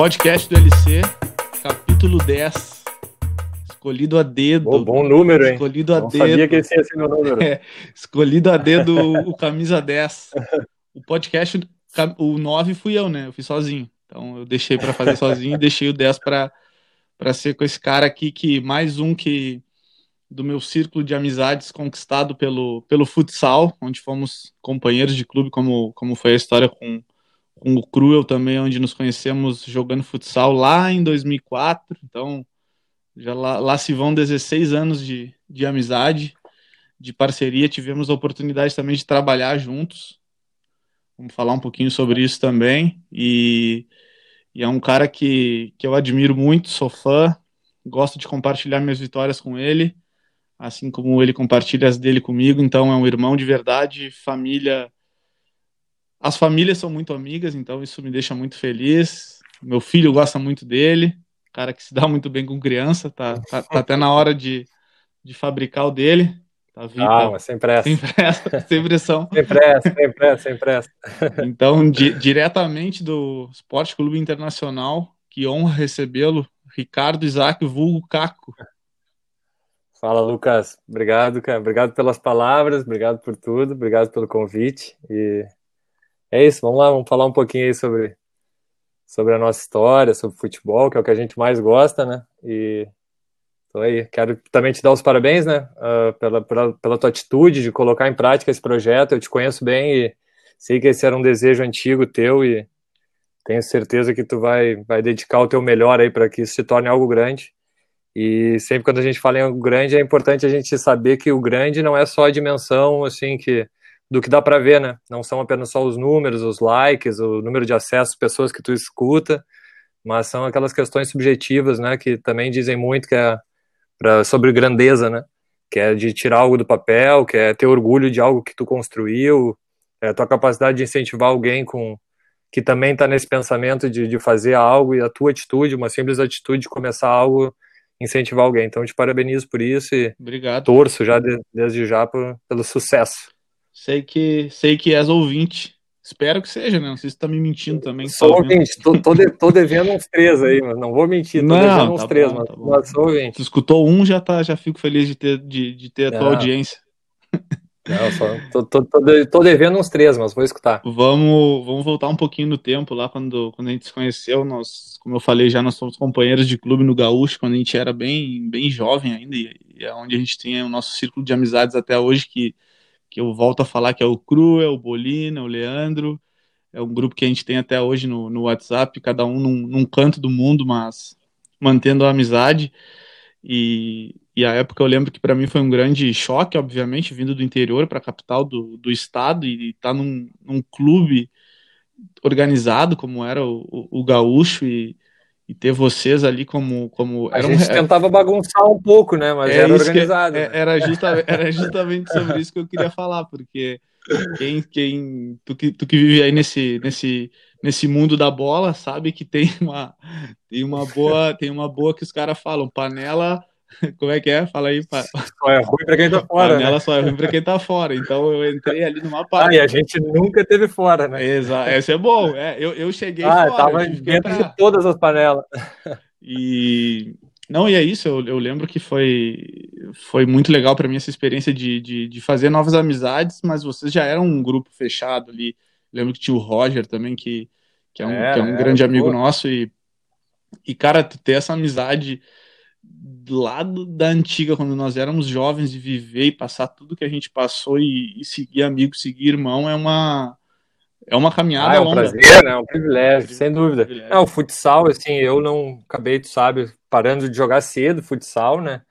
Podcast do LC, capítulo 10. Escolhido a dedo. Oh, bom número, hein? Escolhido a Não dedo. sabia que esse ia ser meu número. É, escolhido a dedo o camisa 10. O podcast, o 9 fui eu, né? Eu fiz sozinho. Então eu deixei para fazer sozinho e deixei o 10 para para ser com esse cara aqui que mais um que do meu círculo de amizades conquistado pelo, pelo futsal, onde fomos companheiros de clube, como, como foi a história com, com o Cruel também, onde nos conhecemos jogando futsal lá em 2004. Então, já lá, lá se vão 16 anos de, de amizade, de parceria. Tivemos a oportunidade também de trabalhar juntos. Vamos falar um pouquinho sobre isso também. E, e é um cara que, que eu admiro muito, sou fã, gosto de compartilhar minhas vitórias com ele assim como ele compartilha as dele comigo, então é um irmão de verdade, família. As famílias são muito amigas, então isso me deixa muito feliz. Meu filho gosta muito dele, cara que se dá muito bem com criança, tá, tá, tá até na hora de, de fabricar o dele. Tá vindo, Calma, sem pressa. Sem pressa, sem pressão. sem pressa, sem pressa, sem pressa. Então, di diretamente do Esporte Clube Internacional, que honra recebê-lo, Ricardo Isaac, vulgo Caco. Fala, Lucas. Obrigado, cara. Obrigado pelas palavras, obrigado por tudo, obrigado pelo convite. E é isso, vamos lá, vamos falar um pouquinho aí sobre, sobre a nossa história, sobre futebol, que é o que a gente mais gosta, né? E tô aí. Quero também te dar os parabéns, né? Uh, pela, pela, pela tua atitude de colocar em prática esse projeto. Eu te conheço bem e sei que esse era um desejo antigo teu e tenho certeza que tu vai, vai dedicar o teu melhor aí para que isso se torne algo grande. E sempre quando a gente fala em algo grande, é importante a gente saber que o grande não é só a dimensão assim que do que dá para ver, né? Não são apenas só os números, os likes, o número de acessos, pessoas que tu escuta, mas são aquelas questões subjetivas, né? Que também dizem muito que é pra, sobre grandeza, né? Que é de tirar algo do papel, que é ter orgulho de algo que tu construiu, é a tua capacidade de incentivar alguém com que também está nesse pensamento de, de fazer algo e a tua atitude, uma simples atitude de começar algo incentivar alguém. Então, te parabenizo por isso e Obrigado. torço já de, desde já por, pelo sucesso. Sei que sei que és ouvinte. Espero que seja, né? Não sei se tá me mentindo também. Sou ouvinte, tô, tô, de, tô, devendo uns três aí, mas não vou mentir, tô não, devendo uns tá três, bom, mas, tá mas sou ouvinte. Tu escutou um, já, tá, já fico feliz de ter, de, de ter a tua audiência. Não, só, tô, tô, tô, devendo uns três, mas vou escutar. Vamos, vamos voltar um pouquinho no tempo, lá quando, quando a gente se conheceu, nós, como eu falei já, nós somos companheiros de clube no Gaúcho, quando a gente era bem, bem jovem ainda, e, e é onde a gente tem o nosso círculo de amizades até hoje, que, que eu volto a falar que é o Cru, é o Bolina, é o Leandro, é um grupo que a gente tem até hoje no, no WhatsApp, cada um num, num canto do mundo, mas mantendo a amizade, e, e a época eu lembro que para mim foi um grande choque, obviamente, vindo do interior para a capital do, do estado e estar tá num, num clube organizado como era o, o, o Gaúcho e, e, ter vocês ali como. como a gente um, tentava bagunçar um pouco, né? Mas é era organizado. Que, é, era, justa, era justamente sobre isso que eu queria falar, porque quem, quem tu, que, tu que vive aí nesse, nesse, nesse mundo da bola sabe que tem uma, tem uma boa, tem uma boa que os caras falam, panela como é que é? Fala aí. Pa... Só é ruim para quem tá fora. Panela né? só é ruim para quem tá fora. Então eu entrei ali numa parte. Ah, e a gente nunca teve fora, né? Exato. Esse é bom. É, eu, eu cheguei ah, fora. Tava dentro pra... de todas as panelas. E. Não, e é isso, eu, eu lembro que foi, foi muito legal para mim essa experiência de, de, de, fazer novas amizades, mas vocês já eram um grupo fechado ali. Eu lembro que tinha o Roger também, que, que, é, um, é, que é um grande amigo pô. nosso, e, e, cara, ter essa amizade lado da antiga, quando nós éramos jovens, de viver e passar tudo que a gente passou e, e seguir amigo, seguir irmão, é uma é uma caminhada ah, é um longa. prazer, né? É um privilégio, sem dúvida. Não, o futsal, assim, eu não acabei, tu sabe, parando de jogar cedo futsal, né?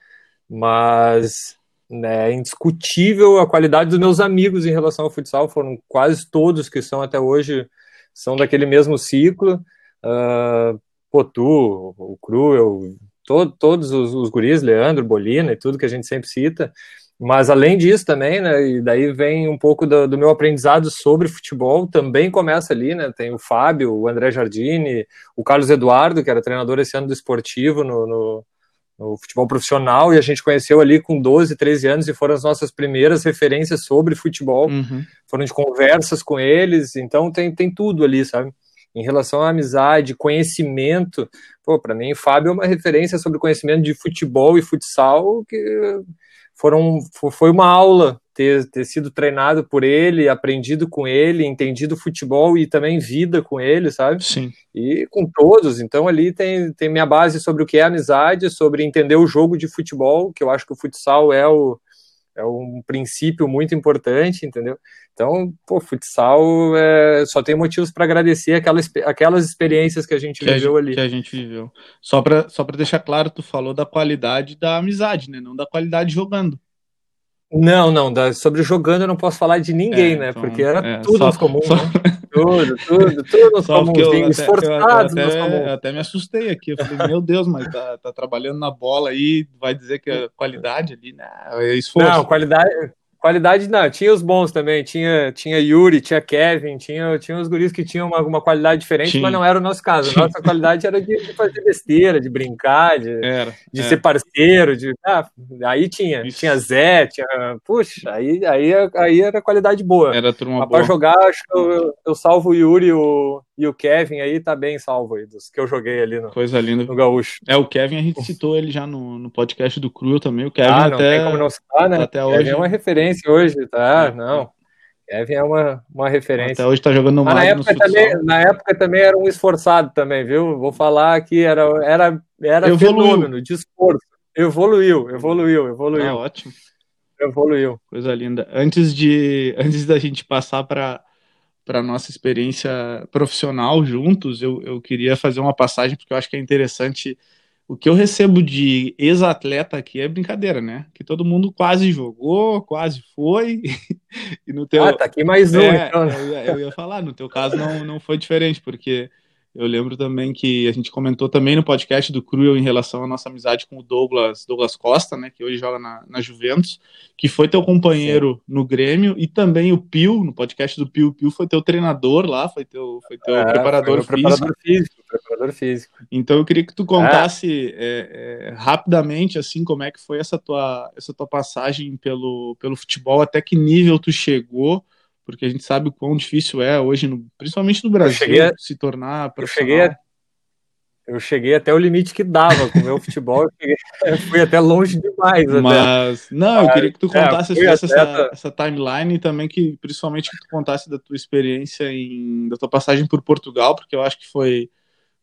Mas né, é indiscutível a qualidade dos meus amigos em relação ao futsal. Foram quase todos que são até hoje, são daquele mesmo ciclo. Uh, pô, tu, o Cruel, todo, todos os, os guris, Leandro, Bolina e tudo que a gente sempre cita. Mas além disso também, né, e daí vem um pouco do, do, meu aprendizado sobre futebol, também começa ali, né, tem o Fábio, o André Jardini, o Carlos Eduardo, que era treinador esse ano do esportivo no, no, no, futebol profissional, e a gente conheceu ali com 12, 13 anos, e foram as nossas primeiras referências sobre futebol, uhum. foram de conversas com eles, então tem, tem tudo ali, sabe? em relação à amizade, conhecimento, pô, para mim, Fábio é uma referência sobre conhecimento de futebol e futsal que foram, foi uma aula ter, ter sido treinado por ele, aprendido com ele, entendido futebol e também vida com ele, sabe? Sim. E com todos. Então ali tem, tem minha base sobre o que é amizade, sobre entender o jogo de futebol, que eu acho que o futsal é o, é um princípio muito importante, entendeu? Então, pô, futsal é, só tem motivos para agradecer aquelas, aquelas experiências que a gente que viveu a, ali. Que a gente viveu. Só para só deixar claro, tu falou da qualidade da amizade, né? Não da qualidade jogando. Não, não, da, sobre jogando eu não posso falar de ninguém, é, né? Então, Porque era é, tudo só, comuns, só... né? Tudo, tudo, tudo nos só comuns, eu, esforçados eu, até. Eu até me assustei aqui, eu falei, meu Deus, mas tá, tá trabalhando na bola aí, vai dizer que é qualidade ali, né? É esforço. Não, qualidade, Qualidade não, tinha os bons também, tinha, tinha Yuri, tinha Kevin, tinha, tinha os guris que tinham uma, uma qualidade diferente, tinha. mas não era o nosso caso. A nossa qualidade era de, de, fazer besteira, de brincar, de, era, de era. ser parceiro, de. Ah, aí tinha, Isso. tinha Zé, tinha. Puxa, aí, aí, aí era qualidade boa. Era turma mas boa. Pra jogar, acho que eu, eu salvo o Yuri o, e o Kevin aí, tá bem salvo aí, dos que eu joguei ali no, Coisa linda. no Gaúcho. É, o Kevin a gente citou ele já no, no podcast do Cruel também. O Kevin ah, não até. Tem como não citar, né? Até hoje. é uma referência hoje, tá? É, não. Kevin é uma, uma referência. Até hoje tá jogando no Mas na época, também, na época também era um esforçado também, viu? Vou falar que era, era, era fenômeno de esforço. Evoluiu, evoluiu, evoluiu. Ah, ótimo. Evoluiu. Coisa linda. Antes de antes da gente passar para para nossa experiência profissional juntos, eu, eu queria fazer uma passagem porque eu acho que é interessante o que eu recebo de ex-atleta aqui é brincadeira, né? Que todo mundo quase jogou, quase foi. e no teu... Ah, tá aqui mais um, é, então. Eu ia, eu ia, falar, no teu caso não, não foi diferente, porque eu lembro também que a gente comentou também no podcast do Cruel em relação à nossa amizade com o Douglas, Douglas Costa, né, que hoje joga na, na Juventus, que foi teu companheiro Sim. no Grêmio, e também o Pio, no podcast do Pio, o Pio foi teu treinador lá, foi teu, foi teu é, preparador, foi físico. preparador físico. Preparador físico. Então eu queria que tu contasse é. É, rapidamente, assim, como é que foi essa tua, essa tua passagem pelo, pelo futebol, até que nível tu chegou, porque a gente sabe o quão difícil é hoje, no, principalmente no Brasil, a, se tornar profissional. Eu cheguei, eu cheguei até o limite que dava com o meu futebol, eu, cheguei, eu, fui até longe demais. Mas, até. não, eu queria que tu é, contasse é, essa, essa, essa, timeline e também que, principalmente, que tu contasse da tua experiência, em, da tua passagem por Portugal, porque eu acho que foi,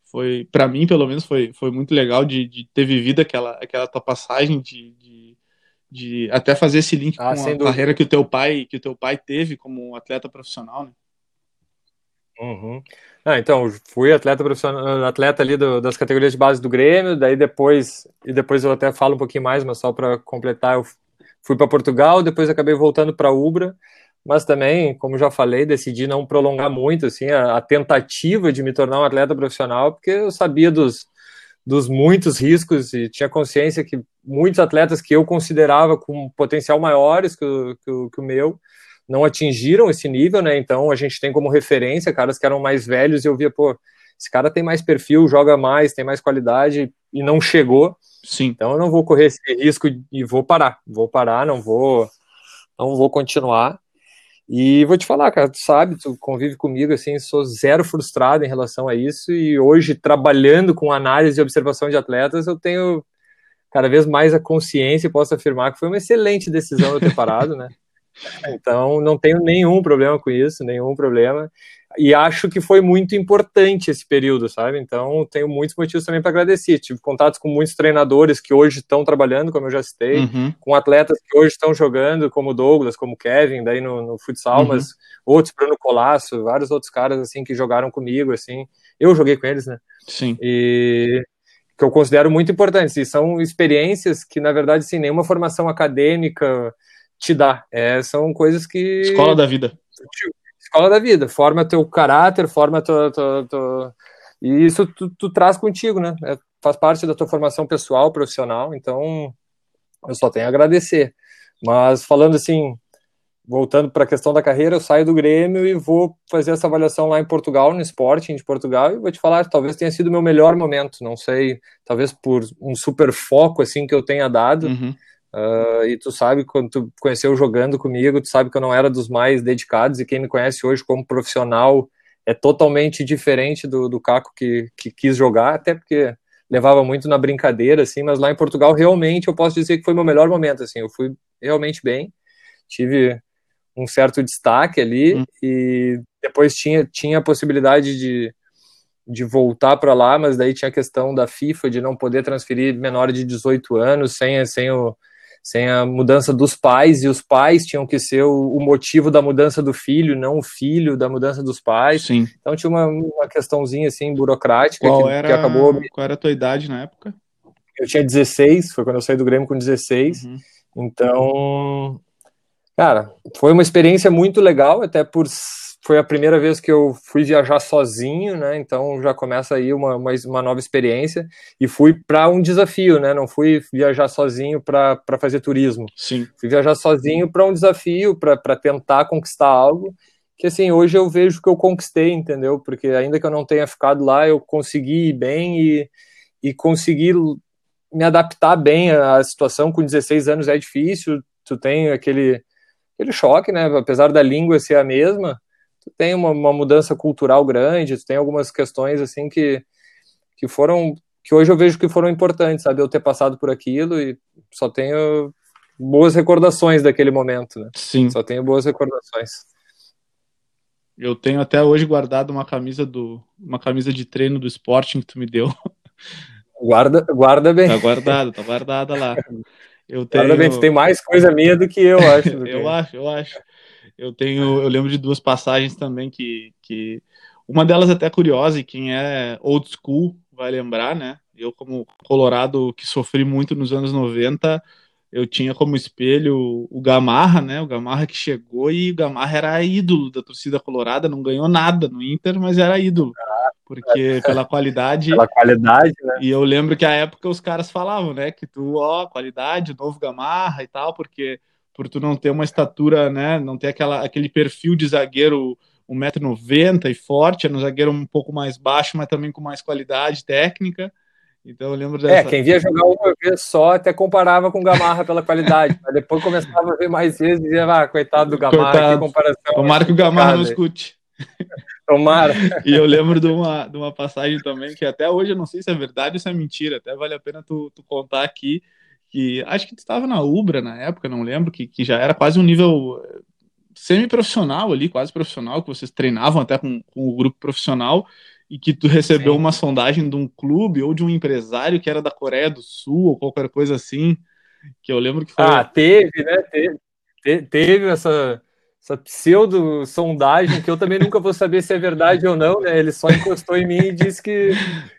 foi para mim, pelo menos, foi, foi muito legal de, de ter vivido aquela, aquela tua passagem de, de de até fazer esse link ah, com a dúvida. carreira que o teu pai que o teu pai teve como atleta profissional, né? Uhum. Ah, então fui atleta profissional, atleta ali do, das categorias de base do Grêmio, daí depois e depois eu até falo um pouquinho mais, mas só para completar, eu fui para Portugal, depois acabei voltando para Ubra, mas também, como já falei, decidi não prolongar muito assim a, a tentativa de me tornar um atleta profissional, porque eu sabia dos dos muitos riscos e tinha consciência que muitos atletas que eu considerava com potencial maiores que o, que o, que o meu não atingiram esse nível, né? Então a gente tem como referência caras que eram mais velhos e eu via, pô, esse cara tem mais perfil, joga mais, tem mais qualidade e não chegou. Sim. Então eu não vou correr esse risco e vou parar. Vou parar, não vou não vou continuar. E vou te falar, cara, tu sabe, tu convive comigo, assim, sou zero frustrado em relação a isso. E hoje, trabalhando com análise e observação de atletas, eu tenho cada vez mais a consciência e posso afirmar que foi uma excelente decisão eu ter parado, né? Então, não tenho nenhum problema com isso, nenhum problema e acho que foi muito importante esse período, sabe? Então, tenho muitos motivos também para agradecer. Tive contatos com muitos treinadores que hoje estão trabalhando, como eu já citei, uhum. com atletas que hoje estão jogando, como Douglas, como Kevin, daí no, no futsal, uhum. mas outros, Bruno Colasso, vários outros caras, assim, que jogaram comigo, assim. Eu joguei com eles, né? Sim. E que eu considero muito importantes. E são experiências que, na verdade, sem nenhuma formação acadêmica te dá. É, são coisas que... Escola da vida escola da vida, forma teu caráter, forma tua, tua, tua... e isso tu, tu, traz contigo, né? É, faz parte da tua formação pessoal, profissional, então eu só tenho a agradecer. Mas falando assim, voltando para a questão da carreira, eu saio do Grêmio e vou fazer essa avaliação lá em Portugal, no Sporting de Portugal, e vou te falar, talvez tenha sido o meu melhor momento, não sei, talvez por um super foco assim que eu tenha dado. Uhum. Uh, e tu sabe, quando tu conheceu jogando comigo, tu sabe que eu não era dos mais dedicados, e quem me conhece hoje como profissional é totalmente diferente do, do Caco que, que quis jogar, até porque levava muito na brincadeira, assim, mas lá em Portugal realmente eu posso dizer que foi meu melhor momento, assim, eu fui realmente bem, tive um certo destaque ali hum. e depois tinha, tinha a possibilidade de, de voltar para lá, mas daí tinha a questão da FIFA de não poder transferir menor de 18 anos sem, sem o sem a mudança dos pais, e os pais tinham que ser o, o, motivo da mudança do filho, não o filho da mudança dos pais. Sim. Então tinha uma, uma questãozinha assim burocrática qual que, era, que acabou. Qual era a tua idade na época? Eu tinha 16, foi quando eu saí do Grêmio com 16. Uhum. Então, cara, foi uma experiência muito legal, até por foi a primeira vez que eu fui viajar sozinho, né? Então já começa aí uma, uma, uma nova experiência e fui para um desafio, né? Não fui viajar sozinho para fazer turismo. Sim. Fui viajar sozinho para um desafio, para tentar conquistar algo que assim hoje eu vejo que eu conquistei, entendeu? Porque ainda que eu não tenha ficado lá, eu consegui ir bem e, e consegui me adaptar bem à situação. Com 16 anos é difícil, tu tem aquele aquele choque, né? Apesar da língua ser a mesma tu tem uma, uma, mudança cultural grande, tu tem algumas questões assim que, que foram que hoje eu vejo que foram importantes, sabe? Eu ter passado por aquilo e só tenho boas recordações daquele momento, né? Sim. Só tenho boas recordações. Eu tenho até hoje guardado uma camisa do uma camisa de treino do Sporting que tu me deu. Guarda, guarda bem. Tá guardado, tá guardada lá. Eu tenho... Tu tem mais coisa minha do que eu, acho. eu acho, eu acho. Eu tenho, eu lembro de duas passagens também que, que uma delas é até curiosa e quem é old school vai lembrar, né? Eu como colorado que sofri muito nos anos 90, eu tinha como espelho o Gamarra, né? O Gamarra que chegou e o Gamarra era ídolo da torcida colorada, não ganhou nada no Inter, mas era ídolo. Porque pela qualidade. Pela qualidade, né? E eu lembro que a época os caras falavam, né? Que tu, ó, qualidade, novo Gamarra e tal, porque por tu não ter uma estatura, né, não ter aquela, aquele perfil de zagueiro 1,90m e forte, era um zagueiro um pouco mais baixo, mas também com mais qualidade técnica. Então eu lembro é, dessa... É, quem via jogar uma vez só até comparava com o Gamarra pela qualidade, mas depois começava a ver mais vezes e dizia, ah, coitado do Gamarra, coitado. que comparação. Tomara que o Gamarra não escute. Tomara. e eu lembro de uma, de uma passagem também, que até hoje eu não sei se é verdade ou se é mentira, até vale a pena tu, tu contar aqui, que acho que tu estava na Ubra na época, não lembro, que, que já era quase um nível eh, semi-profissional ali, quase profissional, que vocês treinavam até com, com o grupo profissional, e que tu recebeu Sim. uma sondagem de um clube ou de um empresário que era da Coreia do Sul ou qualquer coisa assim, que eu lembro que foi... Ah, teve, né? Teve, teve essa, essa pseudo-sondagem que eu também nunca vou saber se é verdade ou não, né? Ele só encostou em mim e disse que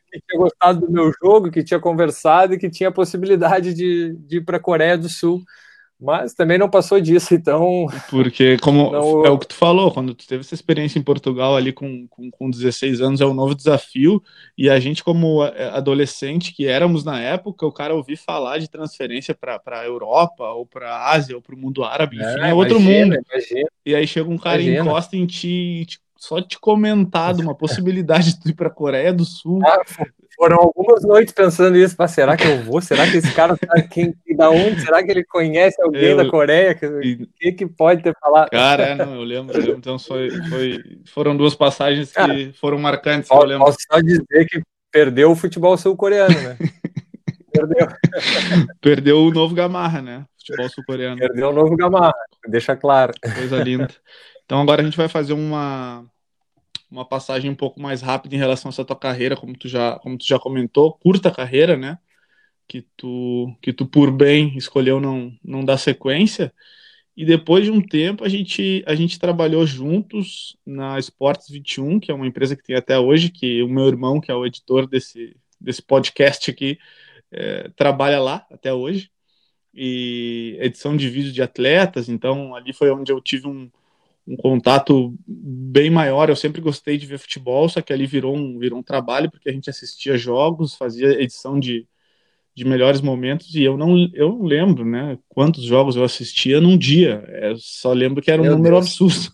que tinha gostado do meu jogo, que tinha conversado e que tinha a possibilidade de, de ir para a Coreia do Sul. Mas também não passou disso, então. Porque, como não... é o que tu falou, quando tu teve essa experiência em Portugal ali com, com, com 16 anos, é um novo desafio. E a gente, como adolescente que éramos na época, o cara ouvir falar de transferência para a Europa, ou para a Ásia, ou para o mundo árabe, enfim, é, é outro mundo. Imagina. E aí chega um cara imagina. e encosta em ti e te só te comentado uma possibilidade de ir para a Coreia do Sul. Ah, foram algumas noites pensando isso. Mas será que eu vou? Será que esse cara tá quem, da onde? Será que ele conhece alguém eu, da Coreia? O que, que pode ter falado? Cara, é, não, eu lembro. Eu então foi, foi, foram duas passagens que cara, foram marcantes. Posso, eu posso só dizer que perdeu o futebol sul-coreano, né? perdeu. perdeu o novo Gamarra, né? Futebol sul-coreano. Perdeu o novo Gamarra, deixa claro. Coisa linda. Então agora a gente vai fazer uma, uma passagem um pouco mais rápida em relação a essa tua carreira, como tu já, como tu já comentou, curta carreira, né? Que tu, que tu por bem escolheu não, não dar sequência. E depois de um tempo a gente, a gente trabalhou juntos na Esportes 21, que é uma empresa que tem até hoje, que o meu irmão, que é o editor desse, desse podcast aqui, é, trabalha lá até hoje. E edição de vídeos de atletas, então ali foi onde eu tive um, um contato bem maior. Eu sempre gostei de ver futebol, só que ali virou um, virou um trabalho, porque a gente assistia jogos, fazia edição de, de melhores momentos, e eu não, eu não lembro né, quantos jogos eu assistia num dia. Eu só lembro que era um Meu número Deus. absurdo.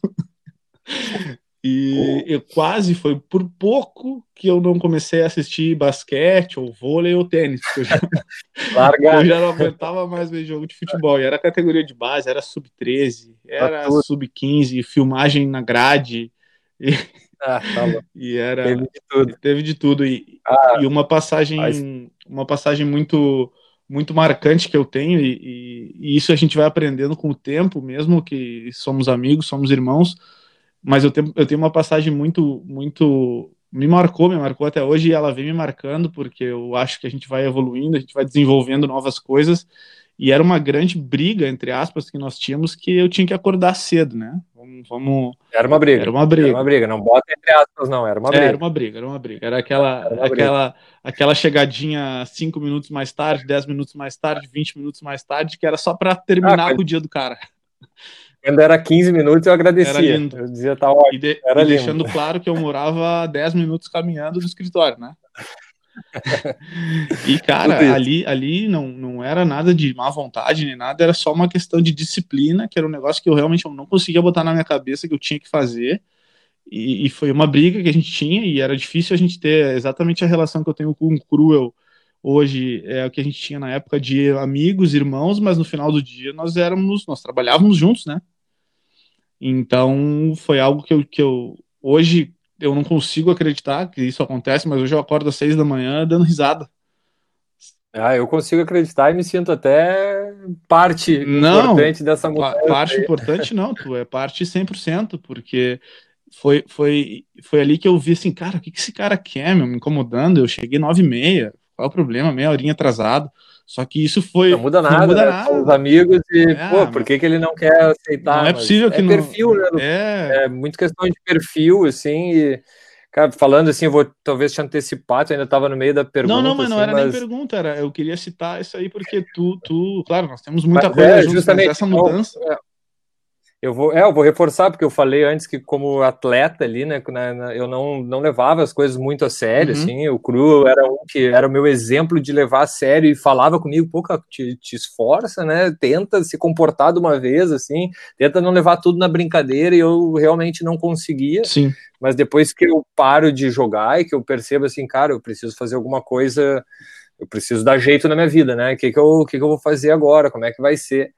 E eu quase foi por pouco que eu não comecei a assistir basquete, ou vôlei, ou tênis. Eu já, eu já não aguentava mais ver jogo de futebol. E era categoria de base, era sub-13, era sub-15, filmagem na grade. E... Ah, tá e era teve de tudo. Teve de tudo e, ah, e uma passagem mas... uma passagem muito muito marcante que eu tenho e, e, e, isso a gente vai aprendendo com o tempo, mesmo que somos amigos, somos irmãos, mas eu tenho, eu tenho uma passagem muito muito me marcou, me marcou até hoje e ela vem me marcando porque eu acho que a gente vai evoluindo, a gente vai desenvolvendo novas coisas e era uma grande briga, entre aspas, que nós tínhamos, que eu tinha que acordar cedo, né? Vamos, vamos... Era uma briga. Era uma briga. Era uma briga, não bota entre aspas, não, era uma briga. Era uma briga, era uma briga. Era aquela, era aquela, aquela chegadinha cinco minutos mais tarde, dez minutos mais tarde, vinte minutos mais tarde, que era só para terminar ah, com o dia do cara. Quando era 15 minutos, eu agradecia. Eu dizia, tá ótimo. E, de, era e deixando claro que eu morava 10 minutos caminhando no escritório, né? e, cara, ali, ali não, não era nada de má vontade nem nada, era só uma questão de disciplina, que era um negócio que eu realmente não conseguia botar na minha cabeça que eu tinha que fazer. E, e, foi uma briga que a gente tinha, e era difícil a gente ter exatamente a relação que eu tenho com o Cruel hoje, é o que a gente tinha na época de amigos, irmãos, mas no final do dia nós éramos, nós trabalhávamos juntos, né? Então foi algo que eu, que eu hoje eu não consigo acreditar que isso acontece, mas hoje eu acordo às seis da manhã dando risada. Ah, eu consigo acreditar e me sinto até parte não, importante dessa mudança. Parte importante não, tu é parte 100%, porque foi, foi, foi ali que eu vi assim, cara, o que, que esse cara quer, meu, me incomodando, eu cheguei nove e meia, qual é o problema, meia horinha atrasado, só que isso foi. Não muda nada, não muda né? nada. Os amigos e, é, pô, por que, que ele não quer aceitar? Não é possível que é não. perfil, né? É... é muito questão de perfil, assim, e. Cara, falando assim, eu vou talvez te antecipar, tu ainda estava no meio da pergunta. Não, não, mas não assim, era mas... nem pergunta, era, eu queria citar isso aí porque tu, tu claro, nós temos muita mas, coisa é, juntos, justamente, essa então, mudança. É, eu vou, é, eu vou reforçar, porque eu falei antes que, como atleta ali, né, eu não, não levava as coisas muito a sério, uhum. assim, o Cru era um que era o meu exemplo de levar a sério e falava comigo, pô, te, te esforça, né, tenta se comportar de uma vez, assim, tenta não levar tudo na brincadeira, e eu realmente não conseguia, Sim. mas depois que eu paro de jogar e que eu percebo, assim, cara, eu preciso fazer alguma coisa, eu preciso dar jeito na minha vida, né, o que que eu, que que eu vou fazer agora, como é que vai ser?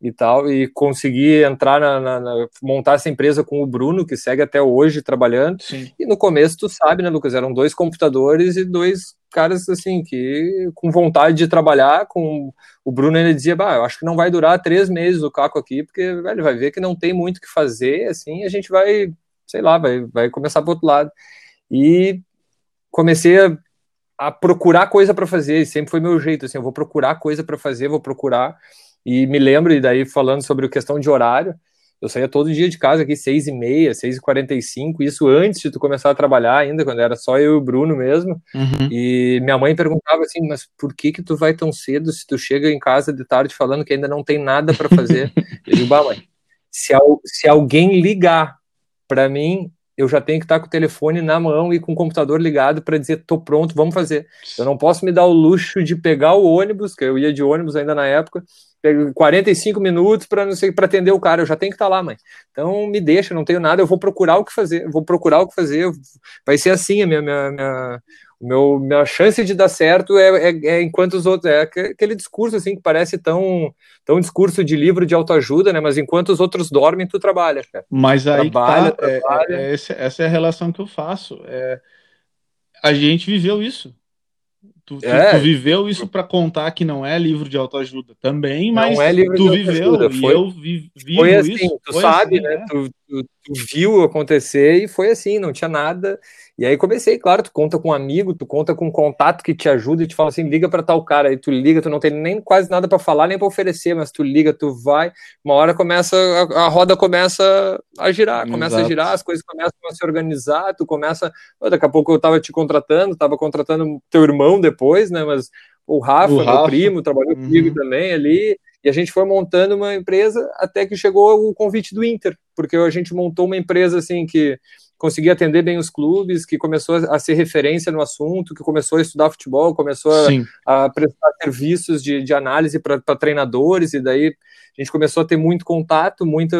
E tal, e consegui entrar na, na, na, montar essa empresa com o Bruno, que segue até hoje trabalhando. Sim. E no começo, tu sabe, né, Lucas? Eram dois computadores e dois caras assim que com vontade de trabalhar. Com o Bruno ele dizia, bah, eu acho que não vai durar três meses o caco aqui, porque velho, vai ver que não tem muito o que fazer, assim, a gente vai, sei lá, vai, vai começar para outro lado. E comecei a, a procurar coisa para fazer, sempre foi meu jeito, assim, eu vou procurar coisa para fazer, vou procurar e me lembro, e daí falando sobre a questão de horário, eu saía todo dia de casa aqui, seis e meia, seis e quarenta e cinco, isso antes de tu começar a trabalhar ainda, quando era só eu e o Bruno mesmo, uhum. e minha mãe perguntava assim, mas por que que tu vai tão cedo se tu chega em casa de tarde falando que ainda não tem nada para fazer? eu digo, bah mãe, se, se alguém ligar para mim, eu já tenho que estar com o telefone na mão e com o computador ligado para dizer, tô pronto, vamos fazer. Eu não posso me dar o luxo de pegar o ônibus, que eu ia de ônibus ainda na época, 45 minutos para não sei para atender o cara, eu já tenho que estar lá, mãe. Então me deixa, não tenho nada, eu vou procurar o que fazer, vou procurar o que fazer. Vai ser assim a minha, minha, minha meu minha chance de dar certo é, é, é, enquanto os outros é aquele discurso assim que parece tão tão discurso de livro de autoajuda, né? Mas enquanto os outros dormem, tu trabalha. Cara. Mas aí trabalha, tá, é, trabalha. É, essa, essa é a relação que eu faço. É, a gente viveu isso. Tu, tu, é. tu, viveu isso para contar que não é livro de autoajuda também, mas é tu viveu foi, e eu vi, foi assim, isso. Tu sabe, assim, né? É. Tu, tu, viu acontecer e foi assim, não tinha nada. E aí comecei, claro, tu conta com um amigo, tu conta com um contato que te ajuda e te fala assim, liga para tal cara, aí tu liga, tu não tem nem quase nada para falar, nem para oferecer, mas tu liga, tu vai, uma hora começa, a, a roda começa a girar, começa Exato. a girar, as coisas começam a se organizar, tu começa, daqui a pouco eu tava te contratando, tava contratando teu irmão depois, né, mas o Rafa, o Rafa. meu primo, trabalhou uhum. comigo também ali, e a gente foi montando uma empresa até que chegou o convite do Inter, porque a gente montou uma empresa assim que conseguia atender bem os clubes, que começou a ser referência no assunto, que começou a estudar futebol, começou a, a, prestar serviços de, de análise para treinadores, e daí a gente começou a ter muito contato, muito.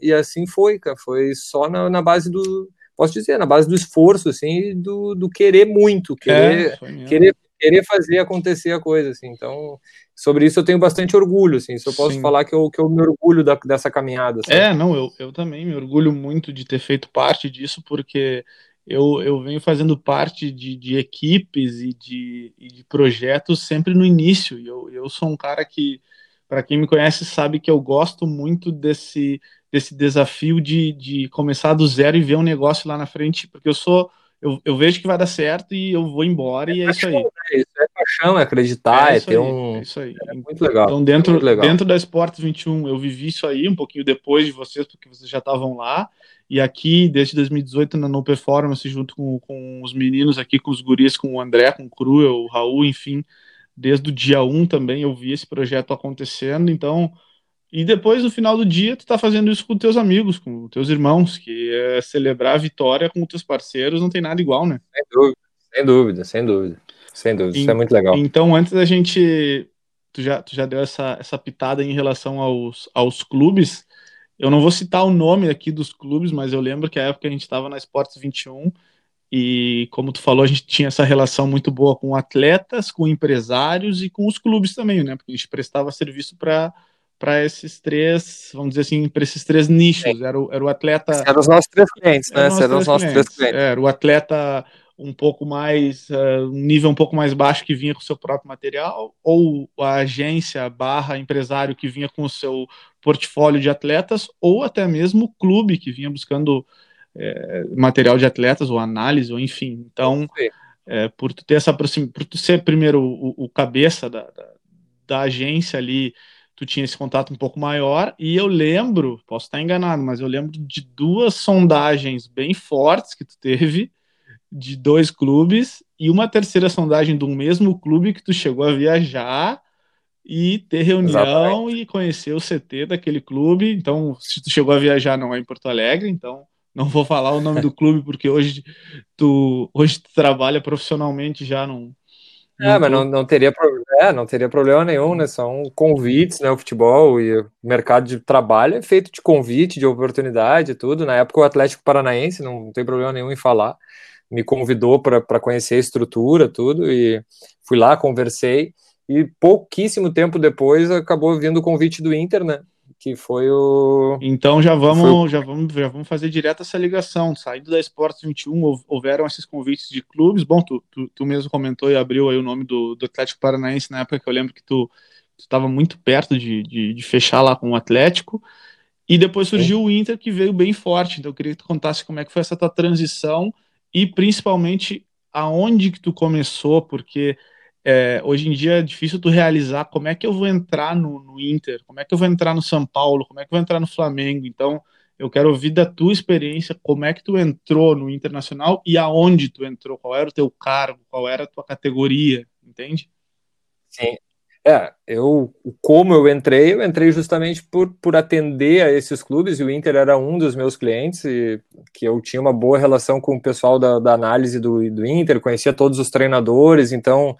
E assim foi, cara. Foi só na, na base do. Posso dizer, na base do esforço, assim, do, do querer muito, querer, é, querer, querer fazer acontecer a coisa, assim. Então, sobre isso eu tenho bastante orgulho, assim, se eu posso Sim. falar que eu, que eu me orgulho da, dessa caminhada. Sabe? É, não, eu, eu também me orgulho muito de ter feito parte disso, porque eu, eu venho fazendo parte de, de equipes e de, e de projetos sempre no início, e eu, eu sou um cara que, para quem me conhece, sabe que eu gosto muito desse, desse desafio de, de começar do zero e ver um negócio lá na frente, porque eu sou eu, eu vejo que vai dar certo e eu vou embora é e é paixão, isso aí. Né? Isso é paixão, é acreditar, é, é ter aí, um. É isso aí. É muito legal. Então, dentro, legal. dentro da Esportes 21, eu vivi isso aí um pouquinho depois de vocês, porque vocês já estavam lá. E aqui, desde 2018, na No Performance, junto com, com os meninos aqui, com os guris, com o André, com o Cruel, o Raul, enfim, desde o dia 1 também eu vi esse projeto acontecendo. Então, e depois, no final do dia, tu tá fazendo isso com teus amigos, com teus irmãos, que é celebrar a vitória com teus parceiros não tem nada igual, né? Sem dúvida, sem dúvida, sem dúvida. Sem dúvida, isso é muito legal. Então, antes da gente. Tu já, tu já deu essa, essa pitada em relação aos, aos clubes. Eu não vou citar o nome aqui dos clubes, mas eu lembro que a época a gente estava na Esportes 21 e, como tu falou, a gente tinha essa relação muito boa com atletas, com empresários e com os clubes também, né? Porque a gente prestava serviço para para esses três, vamos dizer assim, para esses três nichos. Era o, era o atleta. Eram os nossos três clientes, né? Eram os nossos três clientes. Era o atleta um pouco mais, uh, um nível um pouco mais baixo que vinha com o seu próprio material, ou a agência barra empresário que vinha com o seu portfólio de atletas, ou até mesmo o clube que vinha buscando é, material de atletas, ou análise, ou enfim. Então, é, por tu ter essa por tu ser primeiro o, o cabeça da, da, da agência ali, tu tinha esse contato um pouco maior, e eu lembro, posso estar enganado, mas eu lembro de duas sondagens bem fortes que tu teve, de dois clubes, e uma terceira sondagem do mesmo clube que tu chegou a viajar e ter reunião Exatamente. e conhecer o CT daquele clube. Então, se tu chegou a viajar, não é em Porto Alegre, então não vou falar o nome do clube, porque hoje tu, hoje tu trabalha profissionalmente já num, é, mas não, não, teria, é, não teria problema nenhum, né? São convites, né? O futebol e o mercado de trabalho é feito de convite, de oportunidade e tudo. Na época, o Atlético Paranaense, não tem problema nenhum em falar, me convidou para conhecer a estrutura, tudo, e fui lá, conversei. E pouquíssimo tempo depois acabou vindo o convite do Inter, né? Que foi o. Então já vamos, o... já vamos, já vamos fazer direto essa ligação. Saindo da Esportes 21, houveram esses convites de clubes. Bom, tu, tu, tu, mesmo comentou e abriu aí o nome do, do Atlético Paranaense na época que eu lembro que tu estava muito perto de, de, de, fechar lá com o Atlético. E depois surgiu Sim. o Inter, que veio bem forte. Então eu queria que tu contasse como é que foi essa tua transição e principalmente aonde que tu começou, porque é, hoje em dia é difícil tu realizar como é que eu vou entrar no, no, Inter, como é que eu vou entrar no São Paulo, como é que eu vou entrar no Flamengo. Então, eu quero ouvir da tua experiência como é que tu entrou no Internacional e aonde tu entrou, qual era o teu cargo, qual era a tua categoria, entende? Sim. É, eu, como eu entrei, eu entrei justamente por, por atender a esses clubes, e o Inter era um dos meus clientes, e que eu tinha uma boa relação com o pessoal da, da análise do, do Inter, conhecia todos os treinadores, então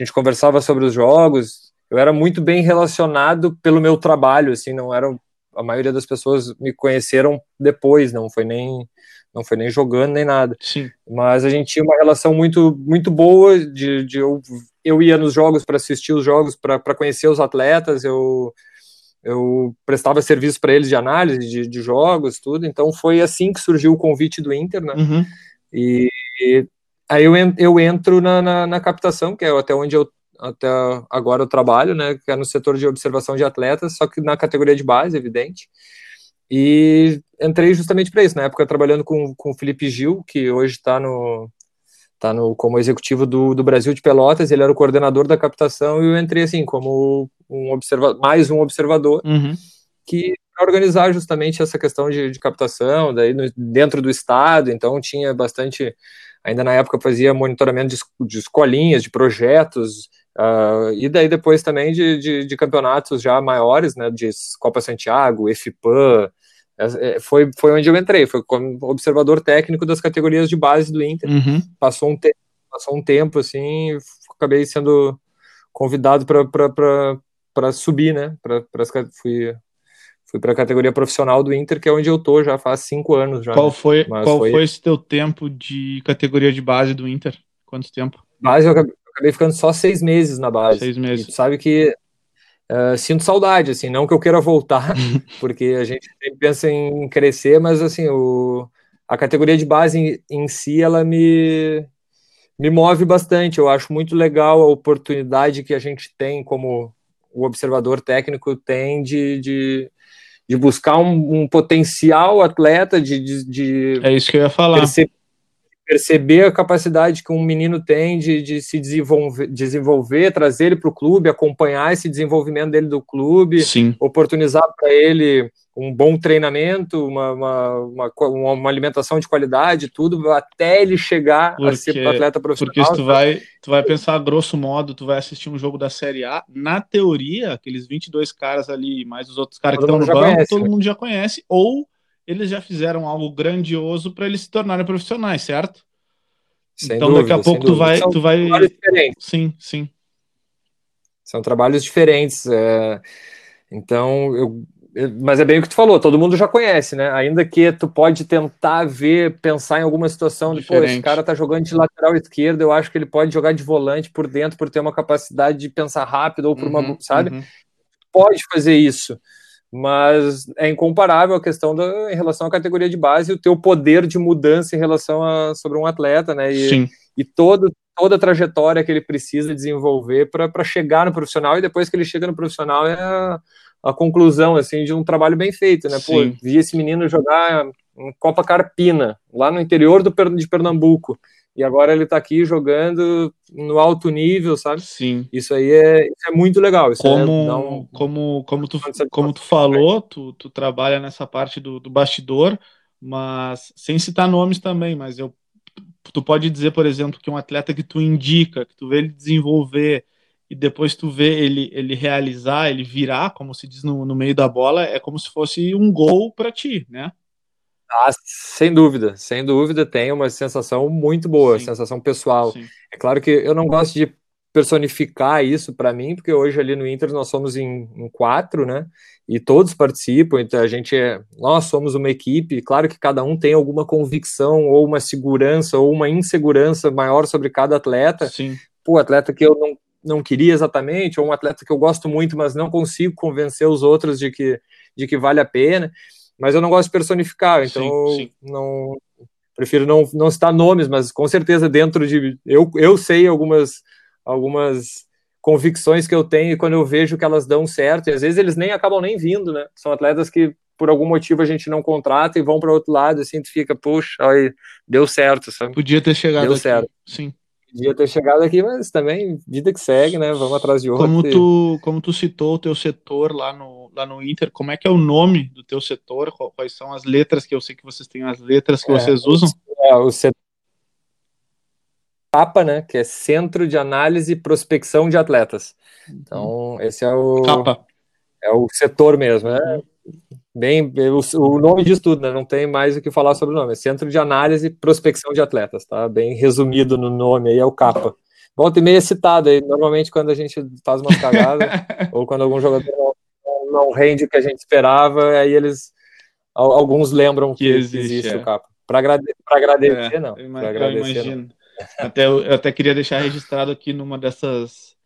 a gente conversava sobre os jogos. Eu era muito bem relacionado pelo meu trabalho, assim, não era a maioria das pessoas me conheceram depois, não foi nem não foi nem jogando nem nada. Sim. Mas a gente tinha uma relação muito muito boa de, de eu, eu ia nos jogos para assistir os jogos, para conhecer os atletas, eu eu prestava serviço para eles de análise de, de, jogos, tudo. Então foi assim que surgiu o convite do Inter, né? Uhum. E, e Aí eu, eu entro na, na, na, captação, que é até onde eu até agora eu trabalho, né, que é no setor de observação de atletas, só que na categoria de base, evidente. E entrei justamente para isso, na época trabalhando com, com o Felipe Gil, que hoje está no, tá no como executivo do, do Brasil de Pelotas, ele era o coordenador da captação e eu entrei assim como um observa mais um observador uhum. que organizar justamente essa questão de, de captação daí no, dentro do estado, então tinha bastante ainda na época fazia monitoramento de, de escolinhas, de projetos, uh, e daí depois também de, de, de, campeonatos já maiores, né, de Copa Santiago, EFIPAM, é, é, foi, foi onde eu entrei, foi como observador técnico das categorias de base do Inter, uhum. passou, um te, passou um tempo, assim, acabei sendo convidado para subir, né, pra, pra, fui fui para a categoria profissional do Inter, que é onde eu tô já faz cinco anos. Já, qual né? foi, qual foi... foi esse teu tempo de categoria de base do Inter? Quanto tempo? Base eu acabei ficando só seis meses na base. Seis meses. E sabe que Uh, sinto saudade, assim, não que eu queira voltar, porque a gente sempre pensa em crescer, mas assim, o, a categoria de base em, em, si, ela me, me move bastante. Eu acho muito legal a oportunidade que a gente tem, como o observador técnico tem, de, de, de buscar um, um, potencial atleta, de, de, de, É isso que eu ia falar. Perceber, perceber a capacidade que um menino tem de, de se desenvolver, desenvolver trazer ele para o clube, acompanhar esse desenvolvimento dele do clube, Sim. oportunizar para ele um bom treinamento, uma, uma, uma, uma, alimentação de qualidade, tudo, até ele chegar porque, a ser atleta profissional. Porque se tu vai, tu vai pensar grosso modo, tu vai assistir um jogo da Série A, na teoria, aqueles 22 caras ali, mais os outros caras que estão no banco, conhece, todo né? mundo já conhece, ou eles já fizeram algo grandioso para eles se tornarem profissionais, certo? Sem então dúvida, daqui a pouco tu vai, São tu vai. Sim, sim. São trabalhos diferentes. É... Então, eu... mas é bem o que tu falou, todo mundo já conhece, né? Ainda que tu pode tentar ver, pensar em alguma situação de, pô, esse cara tá jogando de lateral esquerdo, eu acho que ele pode jogar de volante por dentro, por ter uma capacidade de pensar rápido ou por uhum, uma, sabe? Uhum. Pode fazer isso mas é incomparável a questão da, em relação à categoria de base e o teu poder de mudança em relação a sobre um atleta, né? E, Sim. e todo, toda a trajetória que ele precisa desenvolver para chegar no profissional e depois que ele chega no profissional é a, conclusão assim de um trabalho bem feito, né? Pô, vi esse menino jogar em Copa Carpina, lá no interior do, de Pernambuco e agora ele está aqui jogando no alto nível, sabe? Sim. Isso aí é, é muito legal. Isso como, é, um... como, como, tu, como tu falou, tu, tu trabalha nessa parte do, do bastidor, mas sem citar nomes também, mas eu tu pode dizer, por exemplo, que um atleta que tu indica, que tu vê ele desenvolver e depois tu vê ele, ele realizar, ele virar, como se diz no, no meio da bola, é como se fosse um gol para ti, né? Ah, sem dúvida, sem dúvida, tem uma sensação muito boa, Sim. sensação pessoal. Sim. É claro que eu não gosto de personificar isso para mim, porque hoje ali no Inter nós somos em, em, quatro, né? E todos participam, então a gente é, nós somos uma equipe, claro que cada um tem alguma convicção ou uma segurança ou uma insegurança maior sobre cada atleta. Sim. Pô, atleta que eu não, não queria exatamente, ou um atleta que eu gosto muito, mas não consigo convencer os outros de que, de que vale a pena mas eu não gosto de personificar, então sim, sim. não prefiro não, não citar nomes, mas com certeza dentro de eu, eu sei algumas algumas convicções que eu tenho e quando eu vejo que elas dão certo, e às vezes eles nem acabam nem vindo, né? São atletas que por algum motivo a gente não contrata e vão para outro lado, assim, tu fica, puxa, aí deu certo, sabe? Podia ter chegado deu aqui. certo. Sim podia ter chegado aqui, mas também vida que segue, né? Vamos atrás de outro. Como tu, como tu citou o teu setor lá no, lá no Inter, como é que é o nome do teu setor? Quais são as letras que eu sei que vocês têm as letras que é, vocês usam? É, o setor CAPA, né? Que é Centro de Análise e Prospecção de Atletas. Então, esse é o CAPA. É o setor mesmo, né? Bem, o, o nome diz tudo, né? Não tem mais o que falar sobre o nome. É Centro de Análise e Prospecção de Atletas, tá? Bem resumido no nome aí, é o CAPA. Volta e meia é citado aí, normalmente quando a gente faz uma cagada, ou quando algum jogador não, não, rende o que a gente esperava, aí eles, alguns lembram que, que existe, existe é. o CAPA. Para agrade, agradecer, é, não. Eu, agradecer. Não. Até, eu até queria deixar registrado aqui numa dessas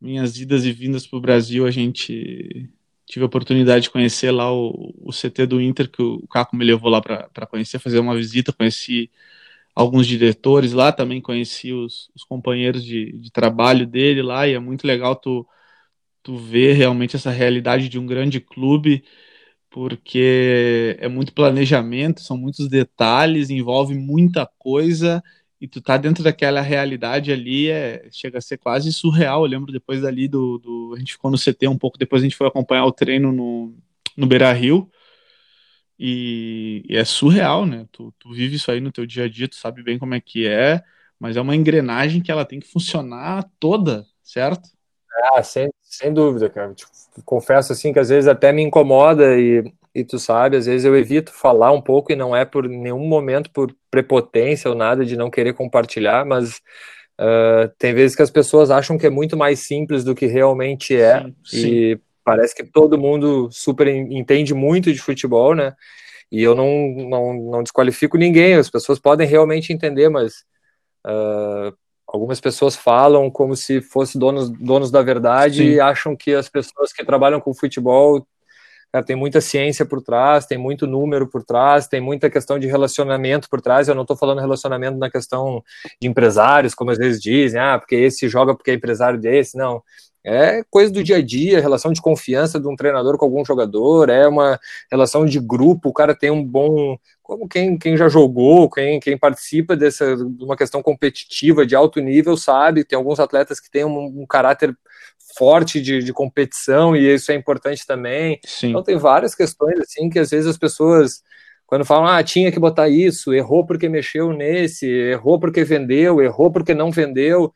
minhas idas e vindas para o Brasil, a gente tive a oportunidade de conhecer lá o, o CT do Inter, que o Caco me levou lá para conhecer, fazer uma visita, conheci alguns diretores lá, também conheci os, os companheiros de, de, trabalho dele lá, e é muito legal tu, tu ver realmente essa realidade de um grande clube, porque é muito planejamento, são muitos detalhes, envolve muita coisa, e tu tá dentro daquela realidade ali, é, chega a ser quase surreal. Eu lembro depois dali do, do, A gente ficou no CT um pouco, depois a gente foi acompanhar o treino no, no Beira Rio. E, e, é surreal, né? Tu, tu vive isso aí no teu dia a dia, tu sabe bem como é que é, mas é uma engrenagem que ela tem que funcionar toda, certo? Ah, sem, sem dúvida, cara. Tipo, confesso assim que às vezes até me incomoda e e tu sabe, às vezes eu evito falar um pouco e não é por nenhum momento por prepotência ou nada de não querer compartilhar, mas uh, tem vezes que as pessoas acham que é muito mais simples do que realmente é sim, sim. e parece que todo mundo super entende muito de futebol, né? E eu não, não, não desqualifico ninguém, as pessoas podem realmente entender, mas uh, algumas pessoas falam como se fossem donos, donos da verdade Sim. e acham que as pessoas que trabalham com futebol cara, tem muita ciência por trás, tem muito número por trás, tem muita questão de relacionamento por trás. Eu não estou falando relacionamento na questão de empresários, como às vezes dizem, ah, porque esse joga porque é empresário desse. Não. É coisa do dia a dia, relação de confiança de um treinador com algum jogador, é uma relação de grupo, o cara tem um bom. Como quem, quem já jogou, quem, quem participa dessa de uma questão competitiva de alto nível sabe, tem alguns atletas que têm um, um caráter forte de, de, competição e isso é importante também. Sim. Então tem várias questões assim que às vezes as pessoas quando falam, ah, tinha que botar isso, errou porque mexeu nesse, errou porque vendeu, errou porque não vendeu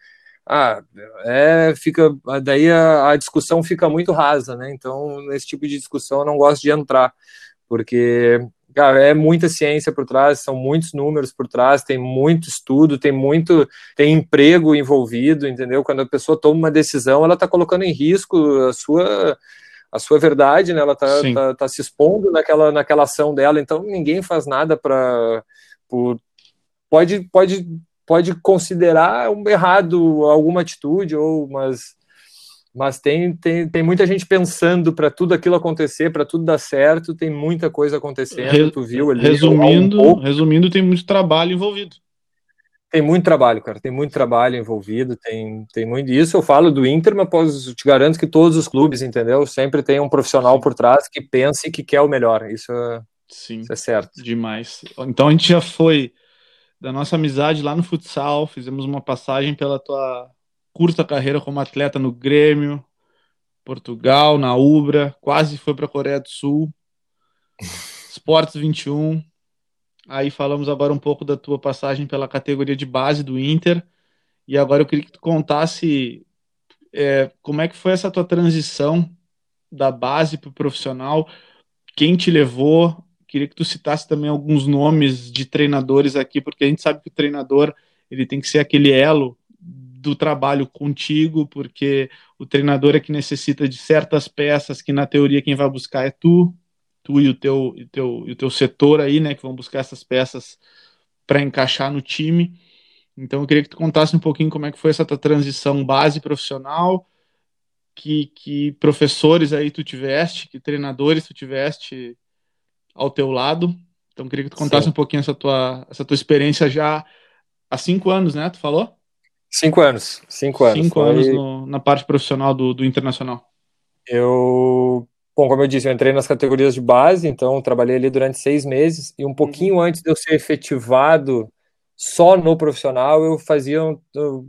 ah, é, fica, daí a, a, discussão fica muito rasa, né? Então, nesse tipo de discussão eu não gosto de entrar, porque, cara, é muita ciência por trás, são muitos números por trás, tem muito estudo, tem muito, tem emprego envolvido, entendeu? Quando a pessoa toma uma decisão, ela está colocando em risco a sua a sua verdade, né? Ela está tá, tá se expondo naquela, naquela ação dela, então ninguém faz nada para pode pode pode considerar um errado alguma atitude, ou mas, mas tem, tem, tem muita gente pensando para tudo aquilo acontecer, para tudo dar certo, tem muita coisa acontecendo, Re, tu viu ali. Resumindo, um resumindo, tem muito trabalho envolvido. Tem muito trabalho, cara, tem muito trabalho envolvido, tem, tem muito. Isso eu falo do Inter, mas te garanto que todos os clubes, entendeu? Sempre tem um profissional por trás que pensa e que quer o melhor. Isso é, Sim, isso é certo. Demais. Então a gente já foi da nossa amizade lá no futsal, fizemos uma passagem pela tua curta carreira como atleta no Grêmio, Portugal, na Ubra, quase foi para a Coreia do Sul, Esportes 21. Aí falamos agora um pouco da tua passagem pela categoria de base do Inter. E agora eu queria que tu contasse é, como é que foi essa tua transição da base para o profissional, quem te levou, Queria que tu citasse também alguns nomes de treinadores aqui, porque a gente sabe que o treinador ele tem que ser aquele elo do trabalho contigo, porque o treinador é que necessita de certas peças que na teoria quem vai buscar é tu, tu e o teu, e teu, e o teu setor aí, né, que vão buscar essas peças para encaixar no time. Então eu queria que tu contasse um pouquinho como é que foi essa tua transição base profissional, que, que professores aí tu tiveste, que treinadores tu tiveste ao teu lado. Então, queria que tu contasse Sim. um pouquinho essa tua, essa tua experiência já há cinco anos, né? Tu falou? Cinco anos. Cinco anos. Cinco Foi... anos no, na parte profissional do, do Internacional. Eu, bom, como eu disse, eu entrei nas categorias de base, então trabalhei ali durante seis meses e um pouquinho uhum. antes de eu ser efetivado só no profissional, eu fazia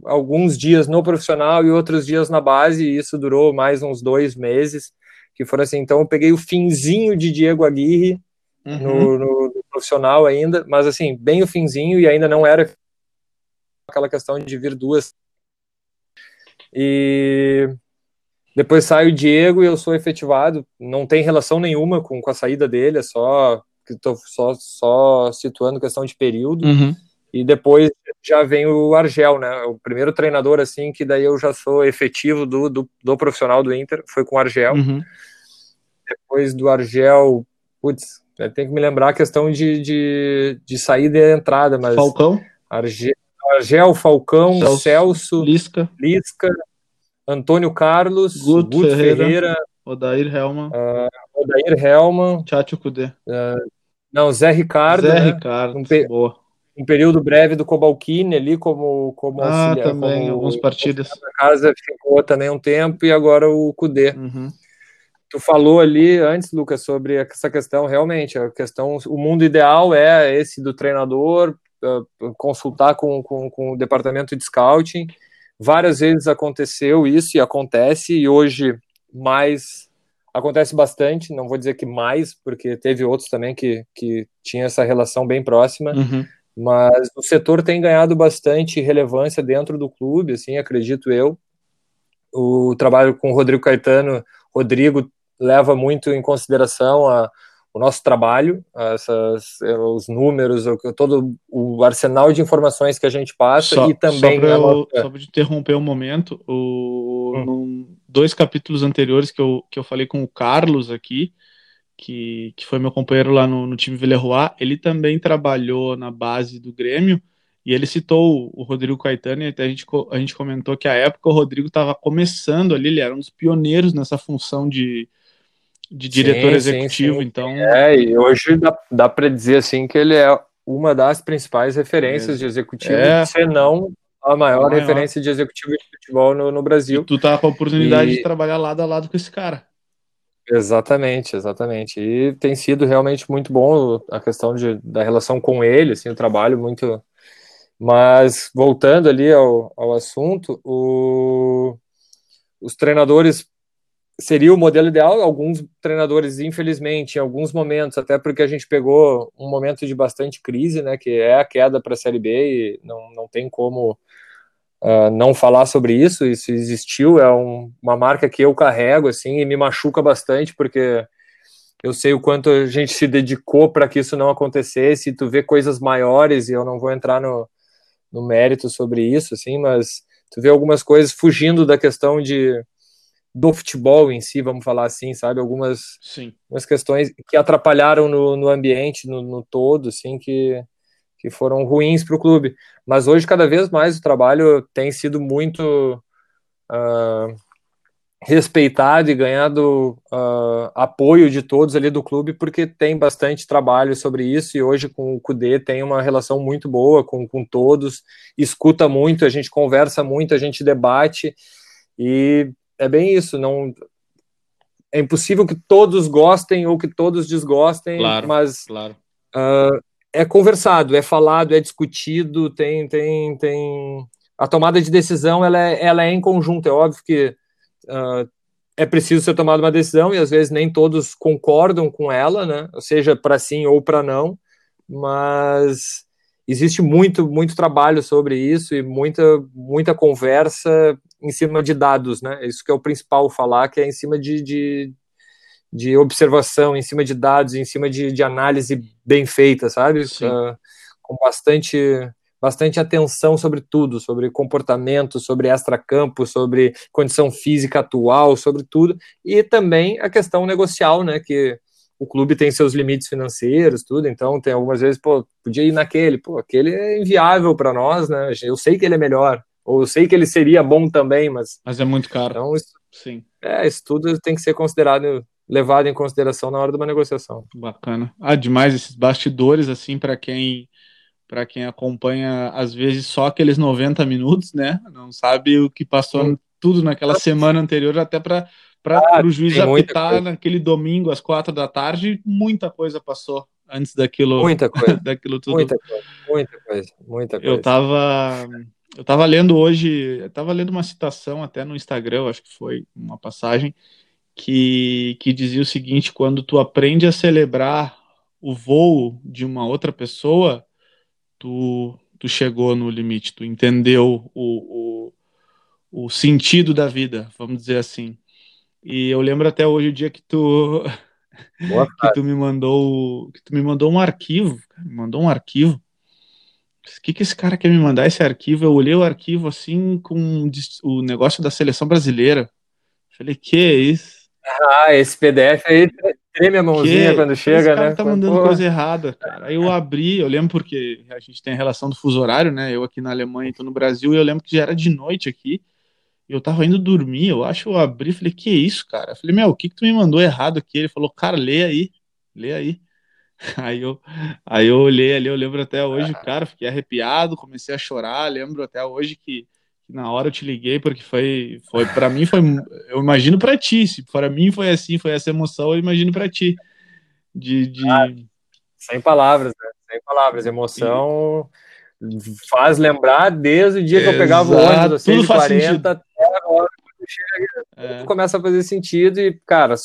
alguns dias no profissional e outros dias na base, e isso durou mais uns dois meses, que foram assim, então eu peguei o finzinho de Diego Aguirre uhum. no, no, no, profissional ainda, mas assim, bem o finzinho e ainda não era aquela questão de vir duas. E depois sai o Diego e eu sou efetivado. Não tem relação nenhuma com, com a saída dele, é só que estou só, só situando questão de período. Uhum. E depois já vem o Argel, né? O primeiro treinador, assim, que daí eu já sou efetivo do, do, do profissional do Inter, foi com o Argel. Uhum. Depois do Argel, putz, é, tem que me lembrar a questão de, de, de saída e entrada, mas. Falcão? Argel, Argel Falcão, Celso, Celso Lisca. Lisca, Antônio Carlos, Guto, Guto Ferreira, Ferreira, Odair Helman, uh, Odair Helman, Tchatcho Kudê. Uh, não, Zé Ricardo. Zé né? Ricardo, um, pe um período breve do Cobalcini ali como, como ah, auxiliar. também, como, alguns partidas. A casa ficou também um tempo e agora o Cudê. Uhum. Tu falou ali antes, Lucas, sobre essa questão, realmente, a questão, o mundo ideal é esse do treinador, uh, consultar com, com, com, o departamento de scouting. Várias vezes aconteceu isso e acontece, e hoje mais acontece bastante, não vou dizer que mais, porque teve outros também que, que tinham essa relação bem próxima, uhum. mas o setor tem ganhado bastante relevância dentro do clube, assim, acredito eu. O trabalho com o Rodrigo Caetano, Rodrigo leva muito em consideração a, o nosso trabalho, essas, os números, todo o arsenal de informações que a gente passa só, e também. Só para nossa... interromper um momento, o, hum. dois capítulos anteriores que eu, que eu falei com o Carlos aqui, que, que foi meu companheiro lá no, no time Villeroy, ele também trabalhou na base do Grêmio E ele citou o Rodrigo Caetano e até a gente, a gente comentou que a época o Rodrigo estava começando ali, ele era um dos pioneiros nessa função de, de diretor sim, executivo, sim, sim. então... É, e hoje dá, dá para dizer assim que ele é uma das principais referências é. de executivo, é. se não a maior, a maior, referência de executivo de futebol no, no Brasil. E tu tá com a oportunidade e... de trabalhar lado a lado com esse cara. Exatamente, exatamente. E tem sido realmente muito bom a questão de, da relação com ele, assim, o trabalho muito mas, voltando ali ao, ao assunto, o, os treinadores seria o modelo ideal. Alguns treinadores, infelizmente, em alguns momentos, até porque a gente pegou um momento de bastante crise, né, que é a queda para a Série B, e não, não tem como uh, não falar sobre isso. Isso existiu, é um, uma marca que eu carrego, assim, e me machuca bastante, porque eu sei o quanto a gente se dedicou para que isso não acontecesse. E tu vê coisas maiores, e eu não vou entrar no no mérito sobre isso, assim, mas tu vê algumas coisas fugindo da questão de do futebol em si, vamos falar assim, sabe? Algumas, Sim. algumas questões que atrapalharam no, no ambiente, no, no, todo, assim, que, que foram ruins para o clube. Mas hoje, cada vez mais, o trabalho tem sido muito uh, respeitado e ganhado uh, apoio de todos ali do clube, porque tem bastante trabalho sobre isso, e hoje com o Cudê tem uma relação muito boa com, com todos, escuta muito, a gente conversa muito, a gente debate, e é bem isso, não é impossível que todos gostem ou que todos desgostem, claro, mas claro. Uh, é conversado, é falado, é discutido, tem, tem, tem a tomada de decisão ela é, ela é em conjunto, é óbvio que uh, é preciso ser tomada uma decisão e às vezes nem todos concordam com ela, né? Seja para sim ou para não, mas existe muito muito trabalho sobre isso e muita muita conversa em cima de dados, né? Isso que é o principal falar, que é em cima de, de, de observação, em cima de dados, em cima de, de análise bem feita, sabe? Uh, com bastante bastante atenção sobre tudo, sobre comportamento, sobre extra-campo, sobre condição física atual, sobre tudo, e também a questão negocial, né, que o clube tem seus limites financeiros, tudo, então tem algumas vezes, pô, podia ir naquele, pô, aquele é inviável para nós, né, eu sei que ele é melhor, ou eu sei que ele seria bom também, mas... Mas é muito caro. Então, isso, Sim. É, isso tudo tem que ser considerado, levado em consideração na hora de uma negociação. Bacana. Ah, demais esses bastidores, assim, para quem para quem acompanha, às vezes, só aqueles 90 minutos, né? Não sabe o que passou Sim. tudo naquela semana anterior, até para ah, o juiz apitar naquele domingo às quatro da tarde, muita coisa passou antes daquilo. Muita coisa. daquilo tudo. Muita coisa, muita coisa, muita coisa. Eu tava, eu tava lendo hoje, eu tava lendo uma citação até no Instagram, acho que foi uma passagem, que, que dizia o seguinte: quando tu aprende a celebrar o voo de uma outra pessoa, tu, tu chegou no limite, tu entendeu o, o, o sentido da vida, vamos dizer assim. E eu lembro até hoje o dia que tu Boa, que tu me mandou que tu me mandou um arquivo, me mandou um arquivo. O que, que esse cara quer me mandar esse arquivo? Eu olhei o arquivo assim com o negócio da seleção brasileira. Falei, que é isso? Ah, esse PDF aí treme a mãozinha que quando chega, esse cara né? tá mandando coisa errada, cara. Aí eu abri, eu lembro porque a gente tem a relação do fuso horário, né? Eu aqui na Alemanha, tô no Brasil, e eu lembro que já era de noite aqui. Eu tava indo dormir, eu acho, eu abri, falei, que isso, cara? Eu falei, meu, o que que tu me mandou errado aqui? Ele falou, cara, lê aí, lê aí. Aí eu, aí eu olhei ali, eu lembro até hoje, cara, fiquei arrepiado, comecei a chorar, lembro até hoje que na hora eu te liguei porque foi, foi para mim foi, eu imagino para ti, se para mim foi assim, foi essa emoção, eu imagino para ti. De, de... Ah, sem palavras, né? Sem palavras, emoção faz lembrar desde o dia que eu pegava o ônibus, tudo faz sentido. Agora é. começa a fazer sentido e, cara,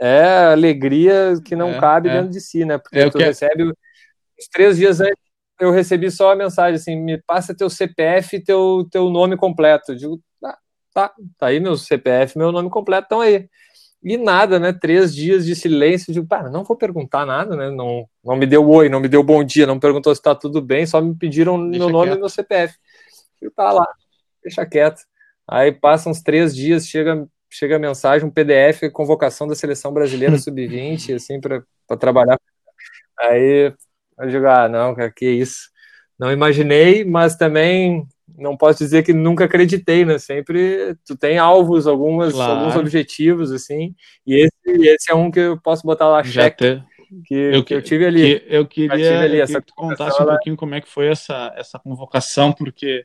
é alegria que não é, cabe é. dentro de si, né? Porque é, tu recebe os três dias antes eu recebi só a mensagem assim: me passa teu CPF e teu, teu nome completo. Eu digo, tá, tá, tá aí meu CPF, meu nome completo, estão aí. E nada, né? Três dias de silêncio. Eu digo, pá, não vou perguntar nada, né? Não, não me deu oi, não me deu bom dia, não perguntou se tá tudo bem, só me pediram deixa meu nome quieto. e meu CPF. Eu tá lá, deixa quieto. Aí passam uns três dias, chega, chega a mensagem, um PDF, convocação da seleção brasileira sub-20, assim, para trabalhar. Aí eu digo, ah, não, que isso. não imaginei, mas também não posso dizer que nunca acreditei, né? Sempre tu tem alvos, algumas, claro. alguns objetivos, assim, e esse, esse é um que eu posso botar lá, Já cheque, que, eu, que eu tive ali. Que eu queria, ali, que tu contasse um pouquinho como é que foi essa, essa convocação, porque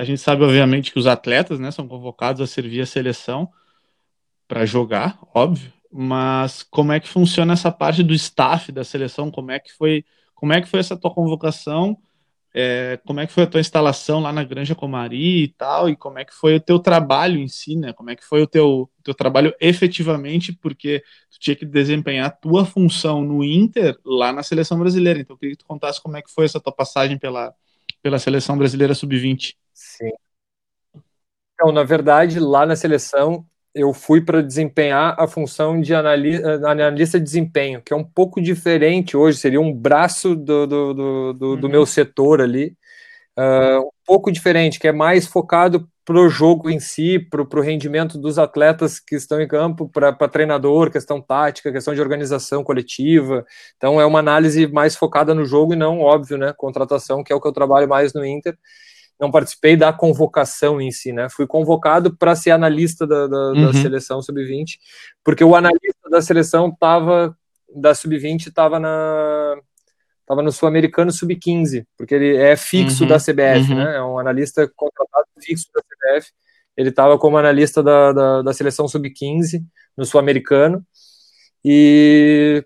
a gente sabe, obviamente, que os atletas né, são convocados a servir a seleção para jogar, óbvio, mas como é que funciona essa parte do staff da seleção? Como é que foi, como é que foi essa tua convocação? É, como é que foi a tua instalação lá na Granja Comari e tal, e como é que foi o teu trabalho em si, né? Como é que foi o teu, teu trabalho efetivamente, porque tu tinha que desempenhar a tua função no Inter lá na seleção brasileira. Então eu queria que tu contasse como é que foi essa tua passagem pela, pela seleção brasileira sub-20. Sim. Então, na verdade, lá na seleção eu fui para desempenhar a função de analista, analista de desempenho, que é um pouco diferente hoje, seria um braço do, do, do, do, uhum. do meu setor ali, uh, um pouco diferente, que é mais focado para o jogo em si, para o rendimento dos atletas que estão em campo, para treinador, questão tática, questão de organização coletiva. Então é uma análise mais focada no jogo e não, óbvio, né, contratação, que é o que eu trabalho mais no Inter não participei da convocação em si, né? Fui convocado para ser analista da, da, uhum. da seleção sub-20, porque o analista da seleção estava da sub-20 estava na estava no sul-americano sub-15, porque ele é fixo uhum. da CBF, uhum. né? É um analista contratado fixo da CBF. Ele estava como analista da, da, da seleção sub-15 no sul-americano e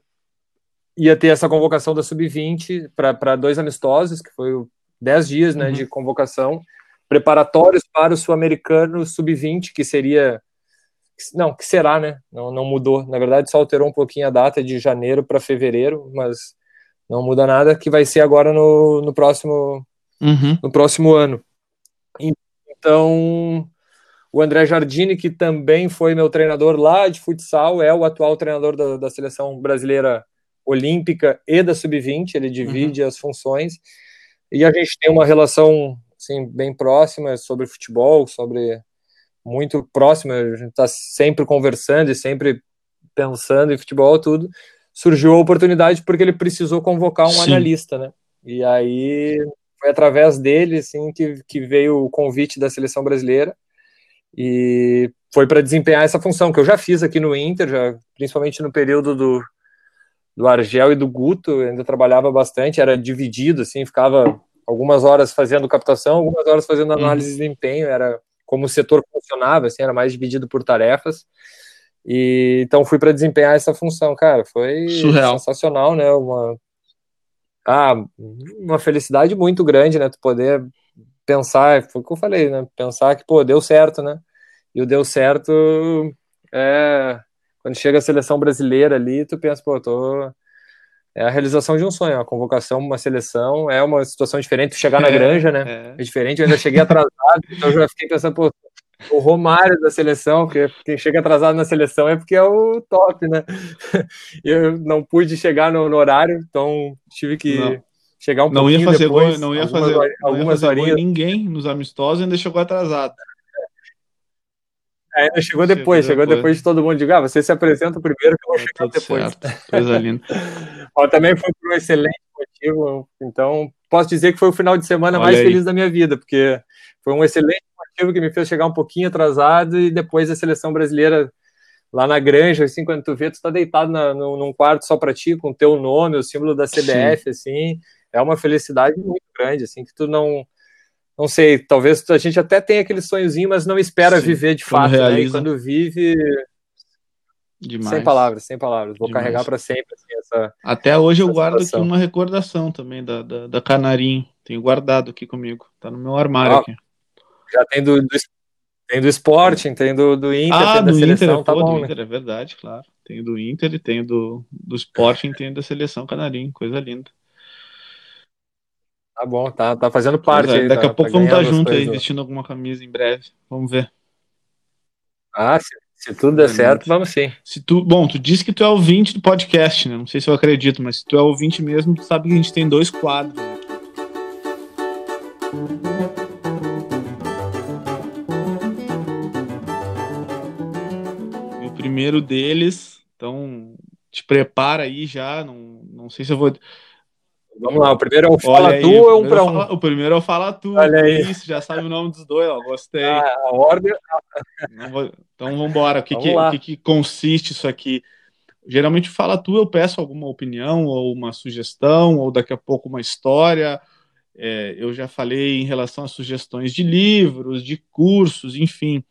ia ter essa convocação da sub-20 para dois amistosos, que foi o 10 dias né, uhum. de convocação, preparatórios para o Sul-Americano Sub-20, que seria. Não, que será, né? Não, não mudou. Na verdade, só alterou um pouquinho a data de janeiro para fevereiro, mas não muda nada, que vai ser agora no, no próximo uhum. no próximo ano. Então, o André Jardini, que também foi meu treinador lá de futsal, é o atual treinador da, da seleção brasileira olímpica e da sub-20, ele divide uhum. as funções. E a gente tem uma relação assim, bem próxima sobre futebol, sobre muito próxima, a gente está sempre conversando e sempre pensando em futebol, tudo. Surgiu a oportunidade porque ele precisou convocar um Sim. analista, né? E aí foi através dele assim que, que veio o convite da seleção brasileira e foi para desempenhar essa função que eu já fiz aqui no Inter, já, principalmente no período do, do Argel e do Guto, ainda trabalhava bastante, era dividido, assim, ficava algumas horas fazendo captação, algumas horas fazendo uhum. análise de desempenho, era como o setor funcionava, assim, era mais dividido por tarefas. E então fui para desempenhar essa função, cara, foi Surreal. sensacional, né? Uma ah, uma felicidade muito grande, né? Tu poder pensar, foi o que eu falei, né? Pensar que, pô, deu certo, né? E o deu certo é quando chega a seleção brasileira ali, tu pensa, pô, tô é a realização de um sonho, a convocação, uma seleção, é uma situação diferente, chegar na é, granja, né? É. é. diferente, eu ainda cheguei atrasado, então eu já fiquei pensando, pô, o Romário da seleção, porque quem chega atrasado na seleção é porque é o top, né? Eu não pude chegar no, no horário, então tive que não. chegar um não pouquinho ia fazer depois, gol, não ia algumas, fazer, algumas não ia fazer horinhas. ninguém nos amistosos ainda chegou atrasado. Ainda chegou depois, chegou, depois. depois de todo mundo. Digo, ah, você se apresenta primeiro que eu vou é, chegar depois. Certo. Coisa linda. Ó, também foi por um excelente motivo. Então, posso dizer que foi o final de semana Olha mais aí. feliz da minha vida, porque foi um excelente motivo que me fez chegar um pouquinho atrasado e depois a seleção brasileira lá na granja, assim, quando tu vê, tu tá deitado na, no, num quarto só para ti, com o teu nome, o símbolo da CBF, Sim. assim, é uma felicidade muito grande, assim, que tu não não sei, talvez a gente até tenha aquele sonhozinho, mas não espera Sim, viver de fato, né? E quando vive. Demais. Sem palavras, sem palavras. Vou Demais. carregar para sempre. Assim, essa, até hoje eu guardo situação. aqui uma recordação também da, da, da, Canarinho. Tenho guardado aqui comigo. Tá no meu armário ah, aqui. Já tem do, do, tem do Sporting, tem do, do Inter, ah, tem do seleção, Inter, tá bom, do né? Inter, é verdade, claro. Tenho do Inter e tenho do, do Sporting, tenho da seleção Canarinho, coisa linda. Tá bom, tá, tá fazendo parte. É, aí, daqui tá, a pouco tá vamos estar junto aí, vestindo alguma camisa em breve. Vamos ver. Ah, se, se tudo der é certo, vamos sim. Se tu, bom, tu disse que tu é ouvinte do podcast, né? Não sei se eu acredito, mas se tu é ouvinte mesmo, tu sabe que a gente tem dois quadros aqui. E o primeiro deles, então te prepara aí já, não, não sei se eu vou Vamos lá, o primeiro é o Fala aí, Tu ou é um para um? O primeiro é o Fala Tu. Olha aí. Isso, já sabe o nome dos dois, ó. Gostei. Ah, a ordem. Então vamos embora. O que, que, o que, que consiste isso aqui? Geralmente Fala Tu, eu peço alguma opinião ou uma sugestão, ou daqui a pouco uma história. É, eu já falei em relação a sugestões de livros, de cursos, enfim.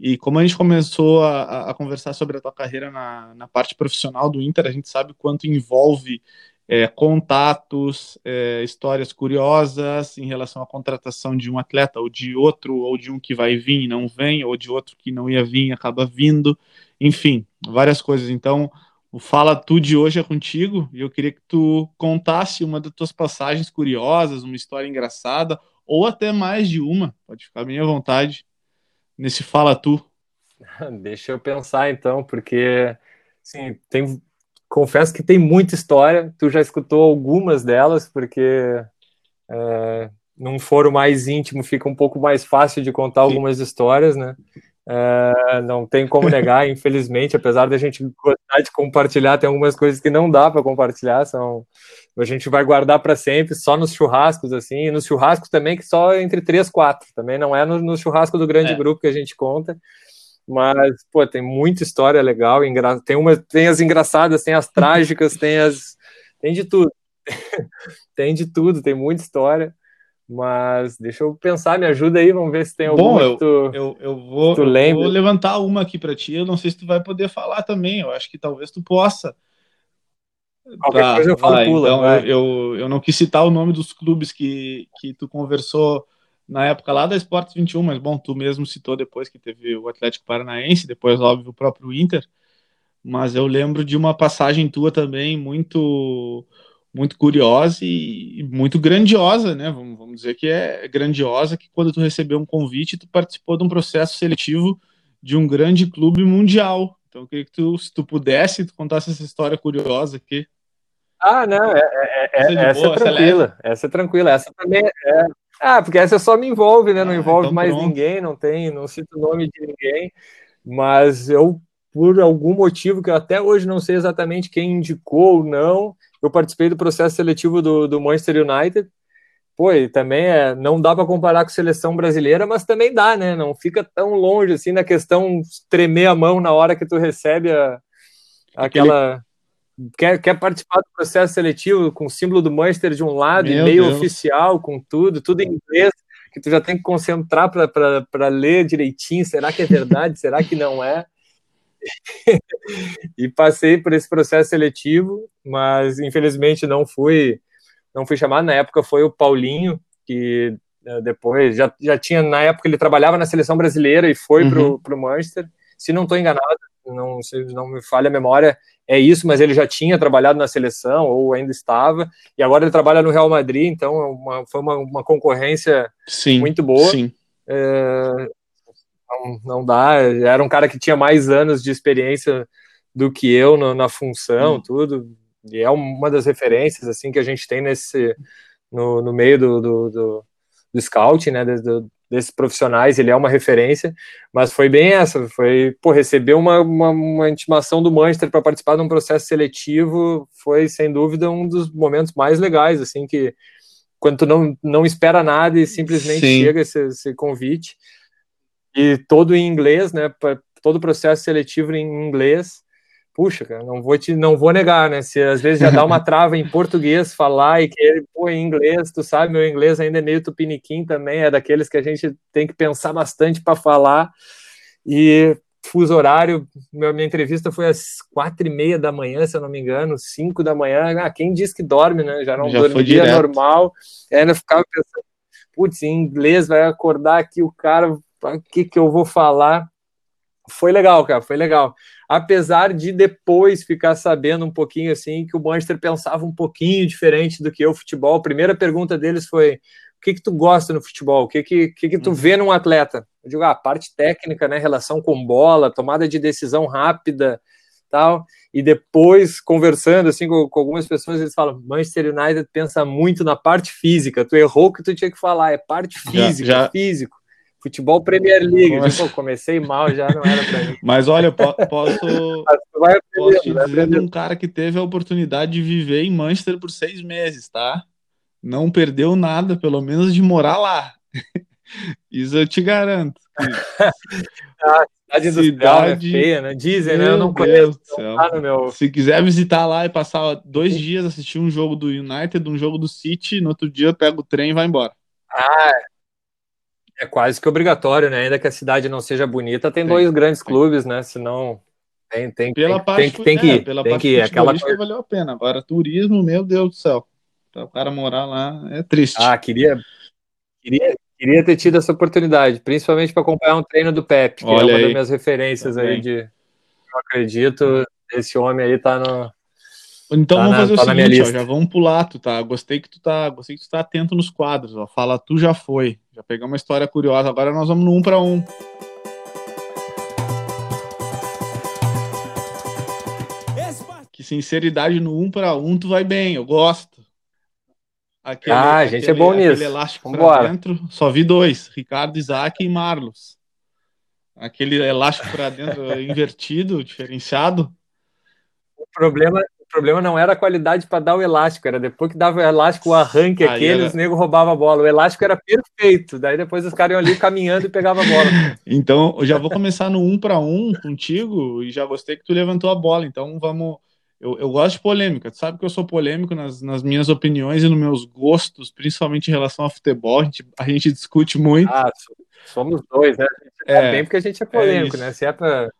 E como a gente começou a, a conversar sobre a tua carreira na, na parte profissional do Inter, a gente sabe quanto envolve é, contatos, é, histórias curiosas em relação à contratação de um atleta ou de outro, ou de um que vai vir e não vem, ou de outro que não ia vir e acaba vindo, enfim, várias coisas. Então, o Fala Tu de hoje é contigo e eu queria que tu contasse uma das tuas passagens curiosas, uma história engraçada, ou até mais de uma, pode ficar bem à vontade, nesse Fala Tu. Deixa eu pensar então, porque sim, tem confesso que tem muita história, tu já escutou algumas delas, porque é, num foro mais íntimo fica um pouco mais fácil de contar algumas histórias, né? É, não tem como negar, infelizmente, apesar da gente gostar de compartilhar, tem algumas coisas que não dá para compartilhar, são a gente vai guardar para sempre, só nos churrascos, assim, e nos churrascos também, que só entre três, quatro, também não é no, no churrasco do grande é. grupo que a gente conta, mas, pô, tem muita história legal, engra... tem, uma, tem as engraçadas, tem as trágicas, tem as. Tem de tudo. tem de tudo, tem muita história. Mas deixa eu pensar, me ajuda aí, vamos ver se tem alguma Bom, eu, tu, eu, eu, vou, tu eu vou levantar uma aqui para ti. Eu não sei se tu vai poder falar também. Eu acho que talvez tu possa. Qualquer tá, coisa eu falo vai, pula. Então, eu, eu, eu não quis citar o nome dos clubes que, que tu conversou na época lá da Esportes 21, mas bom, tu mesmo citou depois que teve o Atlético Paranaense, depois, óbvio, o próprio Inter. Mas eu lembro de uma passagem tua também muito muito curiosa e muito grandiosa, né? Vamos, vamos dizer que é grandiosa, que quando tu recebeu um convite, tu participou de um processo seletivo de um grande clube mundial. Então, eu queria que tu, se tu pudesse, tu contasse essa história curiosa aqui. Ah, não, é, é, é, essa, é boa, é tranquila, essa é tranquila, essa também é, ah, porque essa só me envolve, né? Não ah, envolve então mais pronto. ninguém, não tem, não cito o nome de ninguém, mas eu, por algum motivo que eu até hoje não sei exatamente quem indicou ou não, eu participei do processo seletivo do, do Manchester United. Pô, e também é, não dá para comparar com a seleção brasileira, mas também dá, né? Não fica tão longe assim na questão tremer a mão na hora que tu recebe a, aquela. Aquele quer, quer participar do processo seletivo com o símbolo do Manchester de um lado, Meu e-mail Deus. oficial, com tudo, tudo em inglês, que tu já tem que concentrar para ler direitinho. Será que é verdade? Será que não é? e passei por esse processo seletivo, mas infelizmente não fui não fui chamado. Na época foi o Paulinho, que eh, depois já, já tinha, na época ele trabalhava na seleção brasileira e foi uhum. para o Manchester. Se não estou enganado, não, se não me falha a memória, é isso, mas ele já tinha trabalhado na seleção, ou ainda estava, e agora ele trabalha no Real Madrid, então é uma, foi uma, uma concorrência sim, muito boa. Sim. É, não, não, dá, era um cara que tinha mais anos de experiência do que eu na, na função, hum. tudo, e é uma das referências assim que a gente tem nesse no, no meio do, do, do, do scout, né, do, desses profissionais, ele é uma referência, mas foi bem essa, foi, pô, receber uma, uma, uma intimação do Manchester para participar de um processo seletivo foi, sem dúvida, um dos momentos mais legais, assim, que quando tu não, não espera nada e simplesmente Sim. chega esse, esse, convite, e todo em inglês, né, todo o processo seletivo em inglês, puxa, cara, não vou te, não vou negar, né? Se às vezes já dá uma trava em português falar e que pô, em inglês, tu sabe, meu inglês ainda é meio tupiniquim também, é daqueles que a gente tem que pensar bastante para falar. E fuso horário, minha entrevista foi às quatro e meia da manhã, se eu não me engano, cinco da manhã. Ah, quem diz que dorme, né? Já não já dormia normal. Ainda ficava pensando, putz, em inglês vai acordar aqui o cara, o que que eu vou falar? Foi legal, cara, foi legal apesar de depois ficar sabendo um pouquinho assim que o Manchester pensava um pouquinho diferente do que o futebol. A primeira pergunta deles foi: o que que tu gosta no futebol? O que que, que, que tu uhum. vê num atleta? Eu digo, ah, a parte técnica, né, relação com bola, tomada de decisão rápida, tal. E depois conversando assim com, com algumas pessoas, eles falam: Manchester United pensa muito na parte física. Tu errou o que tu tinha que falar, é parte física, já, já... físico Futebol Premier League. Pô, comecei mal, já não era pra mim. Mas olha, eu posso, posso te dizer de um cara que teve a oportunidade de viver em Manchester por seis meses, tá? Não perdeu nada, pelo menos de morar lá. Isso eu te garanto. ah, cidade industrial é feia, né? Dizem, né? Eu não conheço. Tá meu... Se quiser visitar lá e passar dois dias, assistir um jogo do United, um jogo do City, no outro dia pega o trem e vai embora. Ah, é quase que obrigatório, né? Ainda que a cidade não seja bonita, tem, tem dois grandes tem. clubes, né? Senão tem, tem, pela tem, parte, tem, tem que, é, pela tem parte que aquela coisa... valeu a pena. Agora turismo, meu Deus do céu, para o cara morar lá é triste. Ah, queria, queria, queria ter tido essa oportunidade, principalmente para acompanhar um treino do Pepe, que Olha é uma aí. das minhas referências Também. aí de, eu acredito, esse homem aí tá no então tá vamos na, fazer tá o seguinte, ó, já vamos pular, tu tá? Gostei que tu tá, gostei que tu tá atento nos quadros, ó. Fala tu já foi. Já pegamos uma história curiosa. Agora nós vamos no um para um. Que sinceridade no um para um tu vai bem, eu gosto. Aquele, ah, a gente é bom nisso. elástico para dentro, só vi dois, Ricardo Isaac e Marlos. Aquele elástico para dentro invertido, diferenciado. O problema, problema não era a qualidade para dar o elástico, era depois que dava o elástico, o arranque aquele, era... os negros roubavam a bola. O elástico era perfeito, daí depois os caras iam ali caminhando e pegavam a bola. Então, eu já vou começar no um para um contigo e já gostei que tu levantou a bola, então vamos. Eu, eu gosto de polêmica, tu sabe que eu sou polêmico nas, nas minhas opiniões e nos meus gostos, principalmente em relação ao futebol, a gente, a gente discute muito. Ah, somos dois, né? É, bem porque a gente é, é polêmico, é né? Se é pra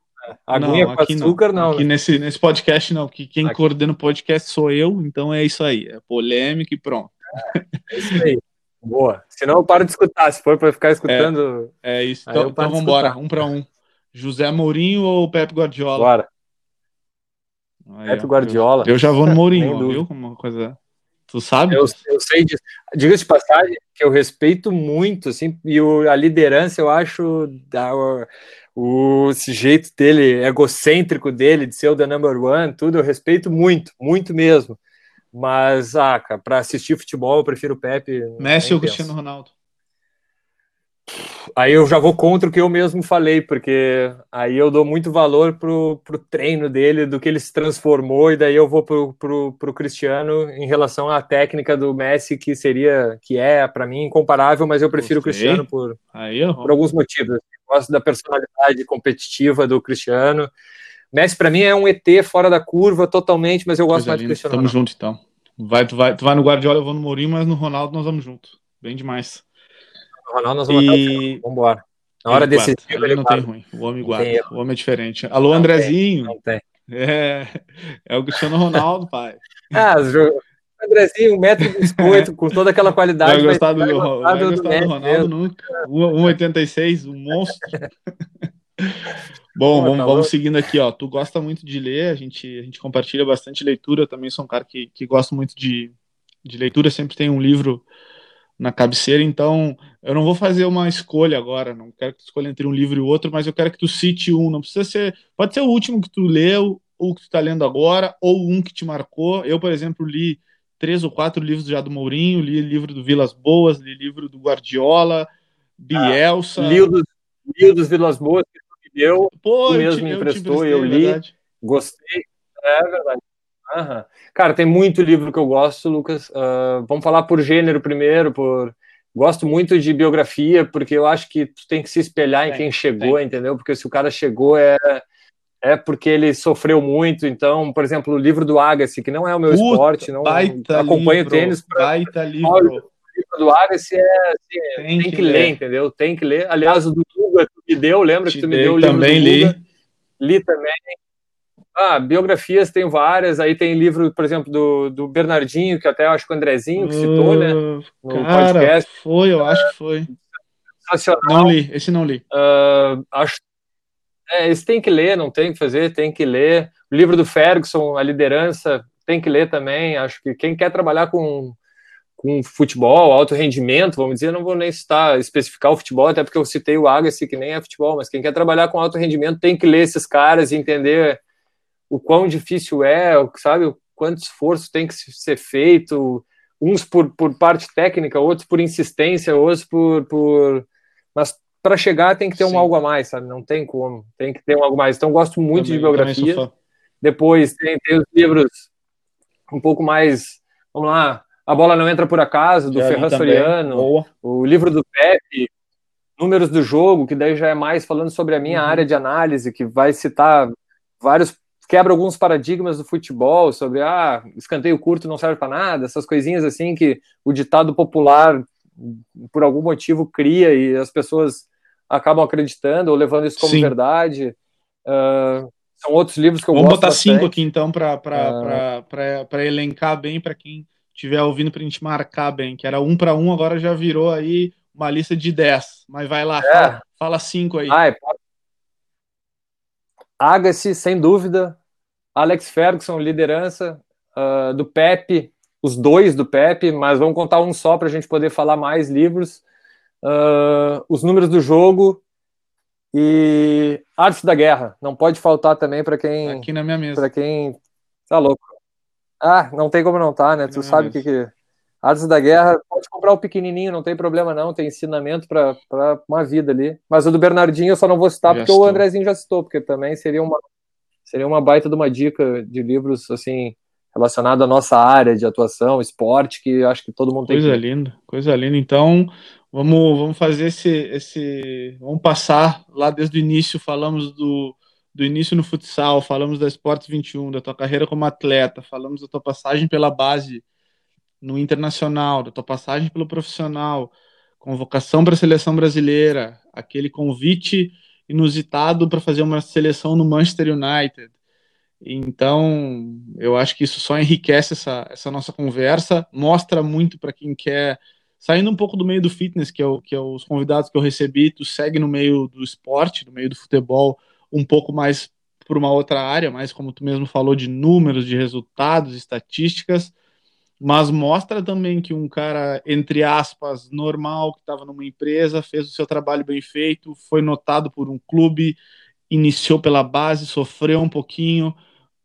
Aguinha não, com açúcar, não. não aqui né? nesse, nesse podcast, não. Que quem aqui. coordena o podcast sou eu, então é isso aí. É polêmica e pronto. É, isso aí. Boa. Senão eu paro de escutar. Se for para ficar escutando. É, é isso. Então, então vamos embora. Um para um. José Mourinho ou Pepe Guardiola? Bora. Aí, Pepe Guardiola. Eu, eu, já vou no Mourinho, viu? Como coisa. Tu sabe? Eu, eu sei disso. Diga de passagem que eu respeito muito, assim, e o, a liderança eu acho da, o esse jeito dele, egocêntrico dele, de ser o the number one, tudo, eu respeito muito, muito mesmo. Mas, ah, para assistir futebol, eu prefiro o Pepe. Messi ou Cristiano Ronaldo? Aí eu já vou contra o que eu mesmo falei, porque aí eu dou muito valor pro, pro treino dele, do que ele se transformou, e daí eu vou pro, pro, pro Cristiano em relação à técnica do Messi, que seria, que é, para mim, incomparável, mas eu prefiro o Cristiano por, aí, por alguns motivos gosto da personalidade competitiva do Cristiano. Messi, para mim, é um ET fora da curva totalmente, mas eu gosto mais do Cristiano. Tamo junto, então. Vai, tu, vai, tu vai no Guardiola, eu vou no Mourinho, mas no Ronaldo nós vamos junto. Bem demais. No Ronaldo nós vamos e... Vamos embora. Na hora desse ele, ele não tem ruim. O homem guarda. O homem é diferente. Alô, não Andrezinho. Tem, não tem. É, é o Cristiano Ronaldo, pai. Ah, Andrezinho, um metro de biscoito, com toda aquela qualidade. Vai gostar do, vai gostar do, gostar do Ronaldo nunca. 1,86, um monstro. Bom, Pô, vamos, tá vamos seguindo aqui, ó. Tu gosta muito de ler, a gente, a gente compartilha bastante leitura. Eu também sou um cara que, que gosta muito de, de leitura, sempre tem um livro na cabeceira, então eu não vou fazer uma escolha agora, não quero que tu escolha entre um livro e outro, mas eu quero que tu cite um, não precisa ser, pode ser o último que tu leu, ou que tu está lendo agora, ou um que te marcou. Eu, por exemplo, li três ou quatro livros já do Mourinho, li livro do Vilas Boas, li livro do Guardiola, Bielsa. Ah, li, o dos, li o dos Vilas Boas que tu me deu, Pô, tu mesmo me emprestou, eu, eu li, verdade. gostei. É verdade. Uhum. Cara, tem muito livro que eu gosto, Lucas. Uh, vamos falar por gênero primeiro, por gosto muito de biografia, porque eu acho que tu tem que se espelhar tem, em quem chegou, tem. entendeu? Porque se o cara chegou é é porque ele sofreu muito. Então, por exemplo, o livro do Agassi, que não é o meu Puta, esporte, não acompanho livro, tênis. Pra, baita livro. O livro do Agassi é, assim, tem, tem, que, que ler, ler, entendeu? Tem que ler. Aliás, o do Guga tu me deu, lembra Te que tu me deu o livro também li. Li também. Ah, biografias tem várias. Aí tem livro, por exemplo, do, do Bernardinho, que até acho que o Andrezinho que citou, uh, né? No cara, podcast. Foi, eu acho que foi. Não li, esse não li. Uh, acho é, esse tem que ler, não tem que fazer, tem que ler. O livro do Ferguson, A Liderança, tem que ler também. Acho que quem quer trabalhar com, com futebol, alto rendimento, vamos dizer, não vou nem citar, especificar o futebol, até porque eu citei o Agassi, que nem é futebol, mas quem quer trabalhar com alto rendimento tem que ler esses caras e entender o quão difícil é, sabe, o quanto esforço tem que ser feito, uns por, por parte técnica, outros por insistência, outros por, por... Mas para chegar tem que ter Sim. um algo a mais, sabe? Não tem como, tem que ter um algo mais. Então gosto muito também, de biografia. Depois tem, tem, os livros um pouco mais, vamos lá, A Bola Não Entra Por Acaso, do Ferran Soriano, o livro do Pepe, Números do Jogo, que daí já é mais falando sobre a minha uhum. área de análise, que vai citar vários quebra alguns paradigmas do futebol sobre ah, escanteio curto não serve para nada, essas coisinhas assim que o ditado popular por algum motivo cria e as pessoas acabam acreditando ou levando isso como Sim. verdade. Uh, são outros livros que eu Vamos gosto botar bastante. cinco aqui então para uh... elencar bem para quem estiver ouvindo para a gente marcar bem, que era um para um, agora já virou aí uma lista de dez. Mas vai lá, é. fala, fala cinco aí. Ai, Agassi, sem dúvida. Alex Ferguson, liderança. Uh, do Pepe, os dois do Pepe, mas vamos contar um só para a gente poder falar mais livros. Uh, os números do jogo e Arte da Guerra. Não pode faltar também para quem. Aqui na minha mesa. Para quem. Tá louco. Ah, não tem como não tá, né? Aqui tu sabe o que, que. Artes da Guerra, pode comprar o pequenininho, não tem problema não, tem ensinamento para uma vida ali. Mas o do Bernardinho eu só não vou citar já porque estou. o Andrezinho já citou, porque também seria uma seria uma baita de uma dica de livros assim relacionado à nossa área de atuação, esporte, que acho que todo mundo tem. Coisa linda, coisa linda. Então, vamos, vamos fazer esse, esse. Vamos passar lá desde o início, falamos do, do início no futsal, falamos da Esportes 21, da tua carreira como atleta, falamos da tua passagem pela base no internacional, da tua passagem pelo profissional, convocação para a seleção brasileira, aquele convite inusitado para fazer uma seleção no Manchester United. Então, eu acho que isso só enriquece essa, essa nossa conversa, mostra muito para quem quer, saindo um pouco do meio do fitness, que é, o, que é os convidados que eu recebi, tu segue no meio do esporte, no meio do futebol, um pouco mais por uma outra área, mais como tu mesmo falou, de números, de resultados, estatísticas, mas mostra também que um cara, entre aspas, normal, que estava numa empresa, fez o seu trabalho bem feito, foi notado por um clube, iniciou pela base, sofreu um pouquinho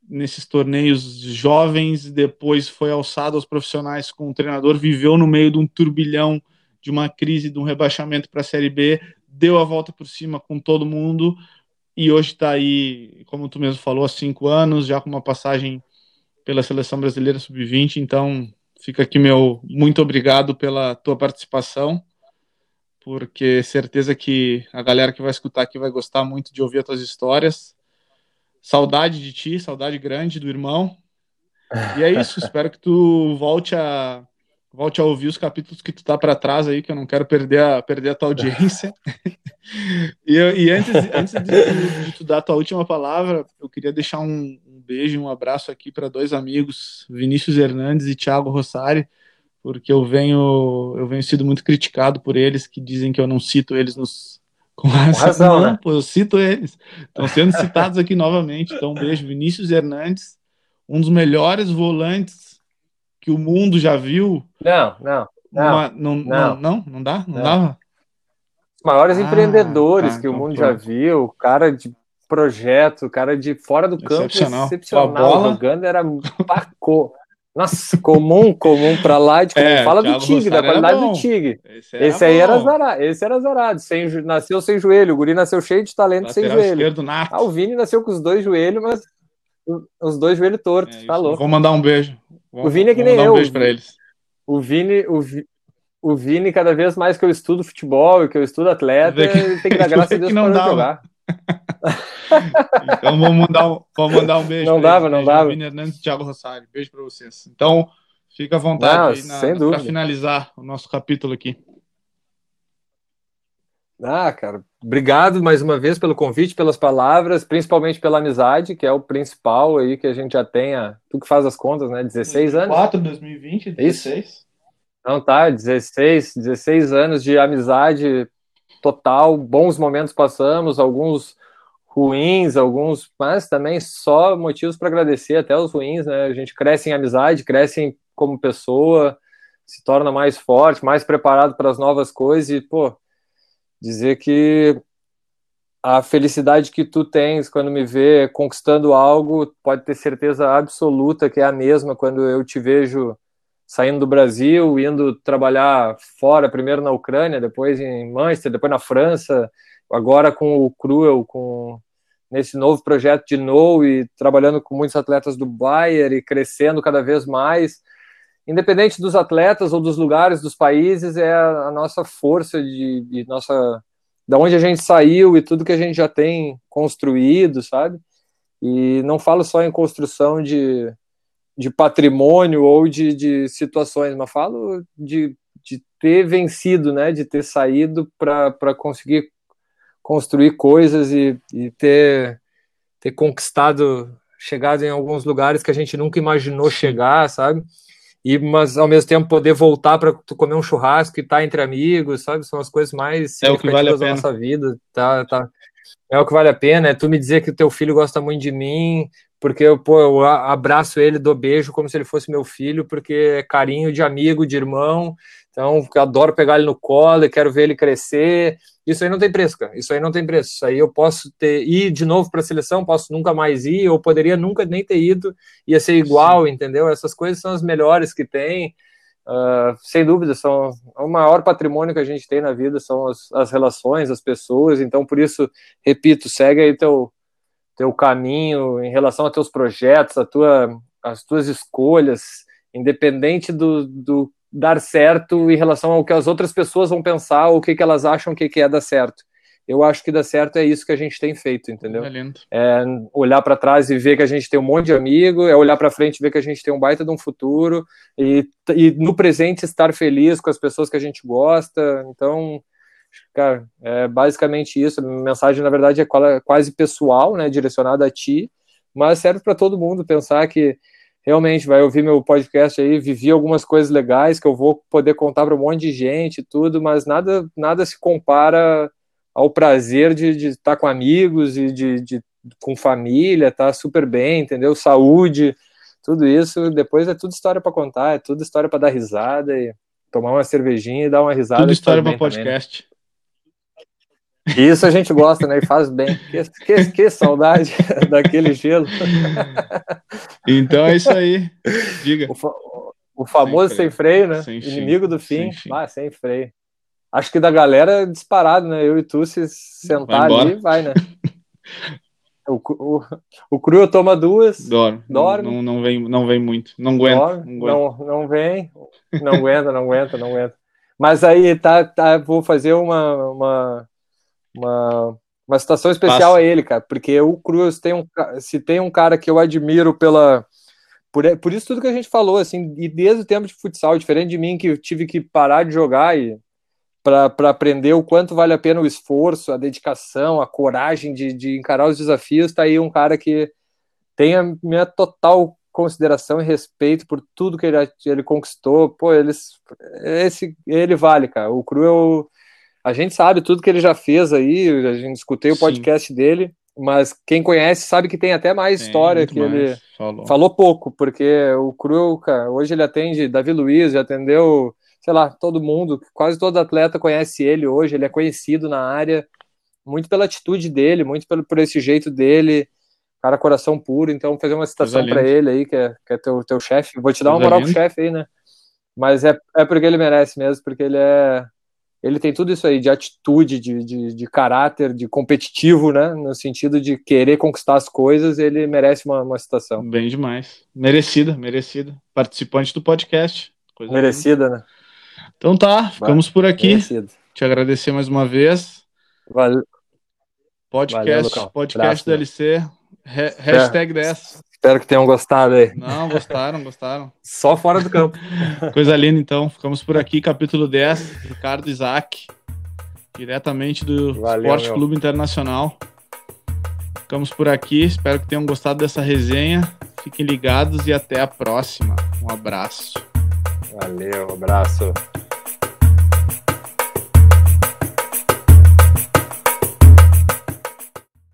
nesses torneios jovens, depois foi alçado aos profissionais com o treinador, viveu no meio de um turbilhão de uma crise, de um rebaixamento para a Série B, deu a volta por cima com todo mundo e hoje está aí, como tu mesmo falou, há cinco anos, já com uma passagem pela seleção brasileira sub-20. Então, fica aqui meu muito obrigado pela tua participação, porque certeza que a galera que vai escutar aqui vai gostar muito de ouvir as tuas histórias. Saudade de ti, saudade grande do irmão. E é isso, espero que tu volte a volte a ouvir os capítulos que tu tá para trás aí, que eu não quero perder a, perder a tua audiência. e, e, antes, antes de, de, tu dar a tua última palavra, eu queria deixar um beijo e um abraço aqui para dois amigos, Vinícius Hernandes e Thiago Rossari, porque eu venho eu venho sido muito criticado por eles, que dizem que eu não cito eles nos com razão, com razão não, né? pô, eu cito eles. Estão sendo citados aqui novamente. Então, um beijo, Vinícius Hernandes, um dos melhores volantes que o mundo já viu. Não, não. Não, uma, não, não, não, não, dá? Não, não. dava? Os maiores ah, empreendedores tá, que então, o mundo já viu, cara de projeto, cara de fora do campo, excepcional. excepcional. Jogando era paco. Nossa, comum, comum pra lá. De é, fala do Tigre, da qualidade do Tigre. Esse, esse aí era zarado. Esse era zarado. Sem, nasceu sem joelho. O Guri nasceu cheio de talento Lateral sem joelho. Ah, o Vini nasceu com os dois joelhos, mas os dois joelhos tortos. É, tá louco. Vou mandar um beijo. Vamos, o Vini é que nem eu. Um beijo para eles. O Vini, o, o Vini, cada vez mais que eu estudo futebol e que eu estudo atleta, que, tem que dar graças a Deus para jogar. Então vamos mandar um, vamos mandar um beijo. Não dava, não dava. Hernandes e Thiago Rosário. Beijo para vocês. Então, fica à vontade para finalizar o nosso capítulo aqui. Ah, cara, obrigado mais uma vez pelo convite, pelas palavras, principalmente pela amizade, que é o principal aí que a gente já tenha. Tu que faz as contas, né? 16 2004, anos? 4, 2020, 16. Isso? Não, tá, 16, 16 anos de amizade total, bons momentos passamos, alguns ruins, alguns, mas também só motivos para agradecer, até os ruins, né? A gente cresce em amizade, cresce como pessoa, se torna mais forte, mais preparado para as novas coisas e, pô, dizer que a felicidade que tu tens quando me vê conquistando algo, pode ter certeza absoluta que é a mesma quando eu te vejo saindo do Brasil, indo trabalhar fora, primeiro na Ucrânia, depois em Manchester, depois na França, agora com o Cruel, com nesse novo projeto de No e trabalhando com muitos atletas do Bayern e crescendo cada vez mais. Independente dos atletas ou dos lugares, dos países, é a, a nossa força de, de nossa da onde a gente saiu e tudo que a gente já tem construído, sabe? E não falo só em construção de, de patrimônio ou de, de situações, mas falo de, de ter vencido, né? De ter saído para conseguir construir coisas e, e ter, ter conquistado, chegado em alguns lugares que a gente nunca imaginou chegar, sabe? E, mas ao mesmo tempo poder voltar para comer um churrasco e estar tá entre amigos, sabe? São as coisas mais é o que vale a pena. da nossa vida, tá, tá. É o que vale a pena, é tu me dizer que o teu filho gosta muito de mim, porque eu, pô, eu abraço ele, dou beijo como se ele fosse meu filho, porque é carinho de amigo, de irmão. Então, eu adoro pegar ele no colo e quero ver ele crescer. Isso aí não tem preço, cara. Isso aí não tem preço. Isso aí eu posso ter ir de novo para a seleção, posso nunca mais ir, ou poderia nunca nem ter ido, ia ser igual, Sim. entendeu? Essas coisas são as melhores que tem. Uh, sem dúvida, são o maior patrimônio que a gente tem na vida são as, as relações, as pessoas. Então, por isso, repito, segue aí teu teu caminho em relação a teus projetos, a tua, as tuas escolhas, independente do, do dar certo em relação ao que as outras pessoas vão pensar ou o que, que elas acham que, que é dar certo. Eu acho que dar certo é isso que a gente tem feito, entendeu? É, é olhar para trás e ver que a gente tem um monte de amigo, é olhar para frente e ver que a gente tem um baita de um futuro e, e no presente estar feliz com as pessoas que a gente gosta. Então, cara, é basicamente isso. A mensagem, na verdade, é quase pessoal, né, direcionada a ti, mas serve para todo mundo pensar que realmente vai ouvir meu podcast aí, vivi algumas coisas legais que eu vou poder contar para um monte de gente, tudo, mas nada, nada se compara ao prazer de, de estar com amigos e de, de com família, tá super bem, entendeu? Saúde, tudo isso, depois é tudo história para contar, é tudo história para dar risada e tomar uma cervejinha e dar uma risada. Tudo história para podcast. Também, né? Isso a gente gosta, né? E faz bem. Que, que, que saudade daquele gelo. Então é isso aí. Diga. O, o famoso sem freio, sem freio né? Sem Inimigo fim. do fim. Sem, ah, sem freio. Acho que da galera disparado, né? Eu e tu se sentar vai ali, vai, né? O, o, o Cru toma duas. Dorme. Dorme. Não, não, vem, não vem muito. Não aguenta. Dorme, não, aguenta. Não, não vem. Não aguenta, não aguenta, não aguenta. Mas aí tá, tá, vou fazer uma, uma uma, uma situação especial Passa. a ele, cara, porque o Cruz tem um, se tem um cara que eu admiro pela por, por isso tudo que a gente falou, assim, e desde o tempo de futsal, diferente de mim que tive que parar de jogar e para aprender o quanto vale a pena o esforço, a dedicação, a coragem de, de encarar os desafios, tá aí um cara que tem a minha total consideração e respeito por tudo que ele, ele conquistou. Pô, eles, esse, ele vale, cara. O Cru eu, a gente sabe tudo que ele já fez aí, a gente escutei o podcast Sim. dele, mas quem conhece sabe que tem até mais tem, história que mais. ele falou. falou. pouco, porque o Cru, cara, hoje ele atende Davi Luiz, já atendeu, sei lá, todo mundo, quase todo atleta conhece ele hoje, ele é conhecido na área, muito pela atitude dele, muito pelo, por esse jeito dele, cara, coração puro, então vou fazer uma citação para ele aí, que é, que é teu, teu chefe, vou te dar uma moral pro chefe aí, né? Mas é, é porque ele merece mesmo, porque ele é ele tem tudo isso aí de atitude, de, de, de, caráter, de competitivo, né? No sentido de querer conquistar as coisas, ele merece uma, uma citação. Bem demais. Merecida, merecida. Participante do podcast. Coisa merecida, né? Então tá, ficamos por aqui. Merecido. Te agradecer mais uma vez. Valeu. Podcast, Valeu, podcast Braço, DLC. hashtag 10. Espero que tenham gostado aí. Não, gostaram, gostaram. Só fora do campo. Coisa linda, então. Ficamos por aqui, capítulo 10, Ricardo Isaac, diretamente do Valeu, Esporte meu. Clube Internacional. Ficamos por aqui, espero que tenham gostado dessa resenha. Fiquem ligados e até a próxima. Um abraço. Valeu, um abraço.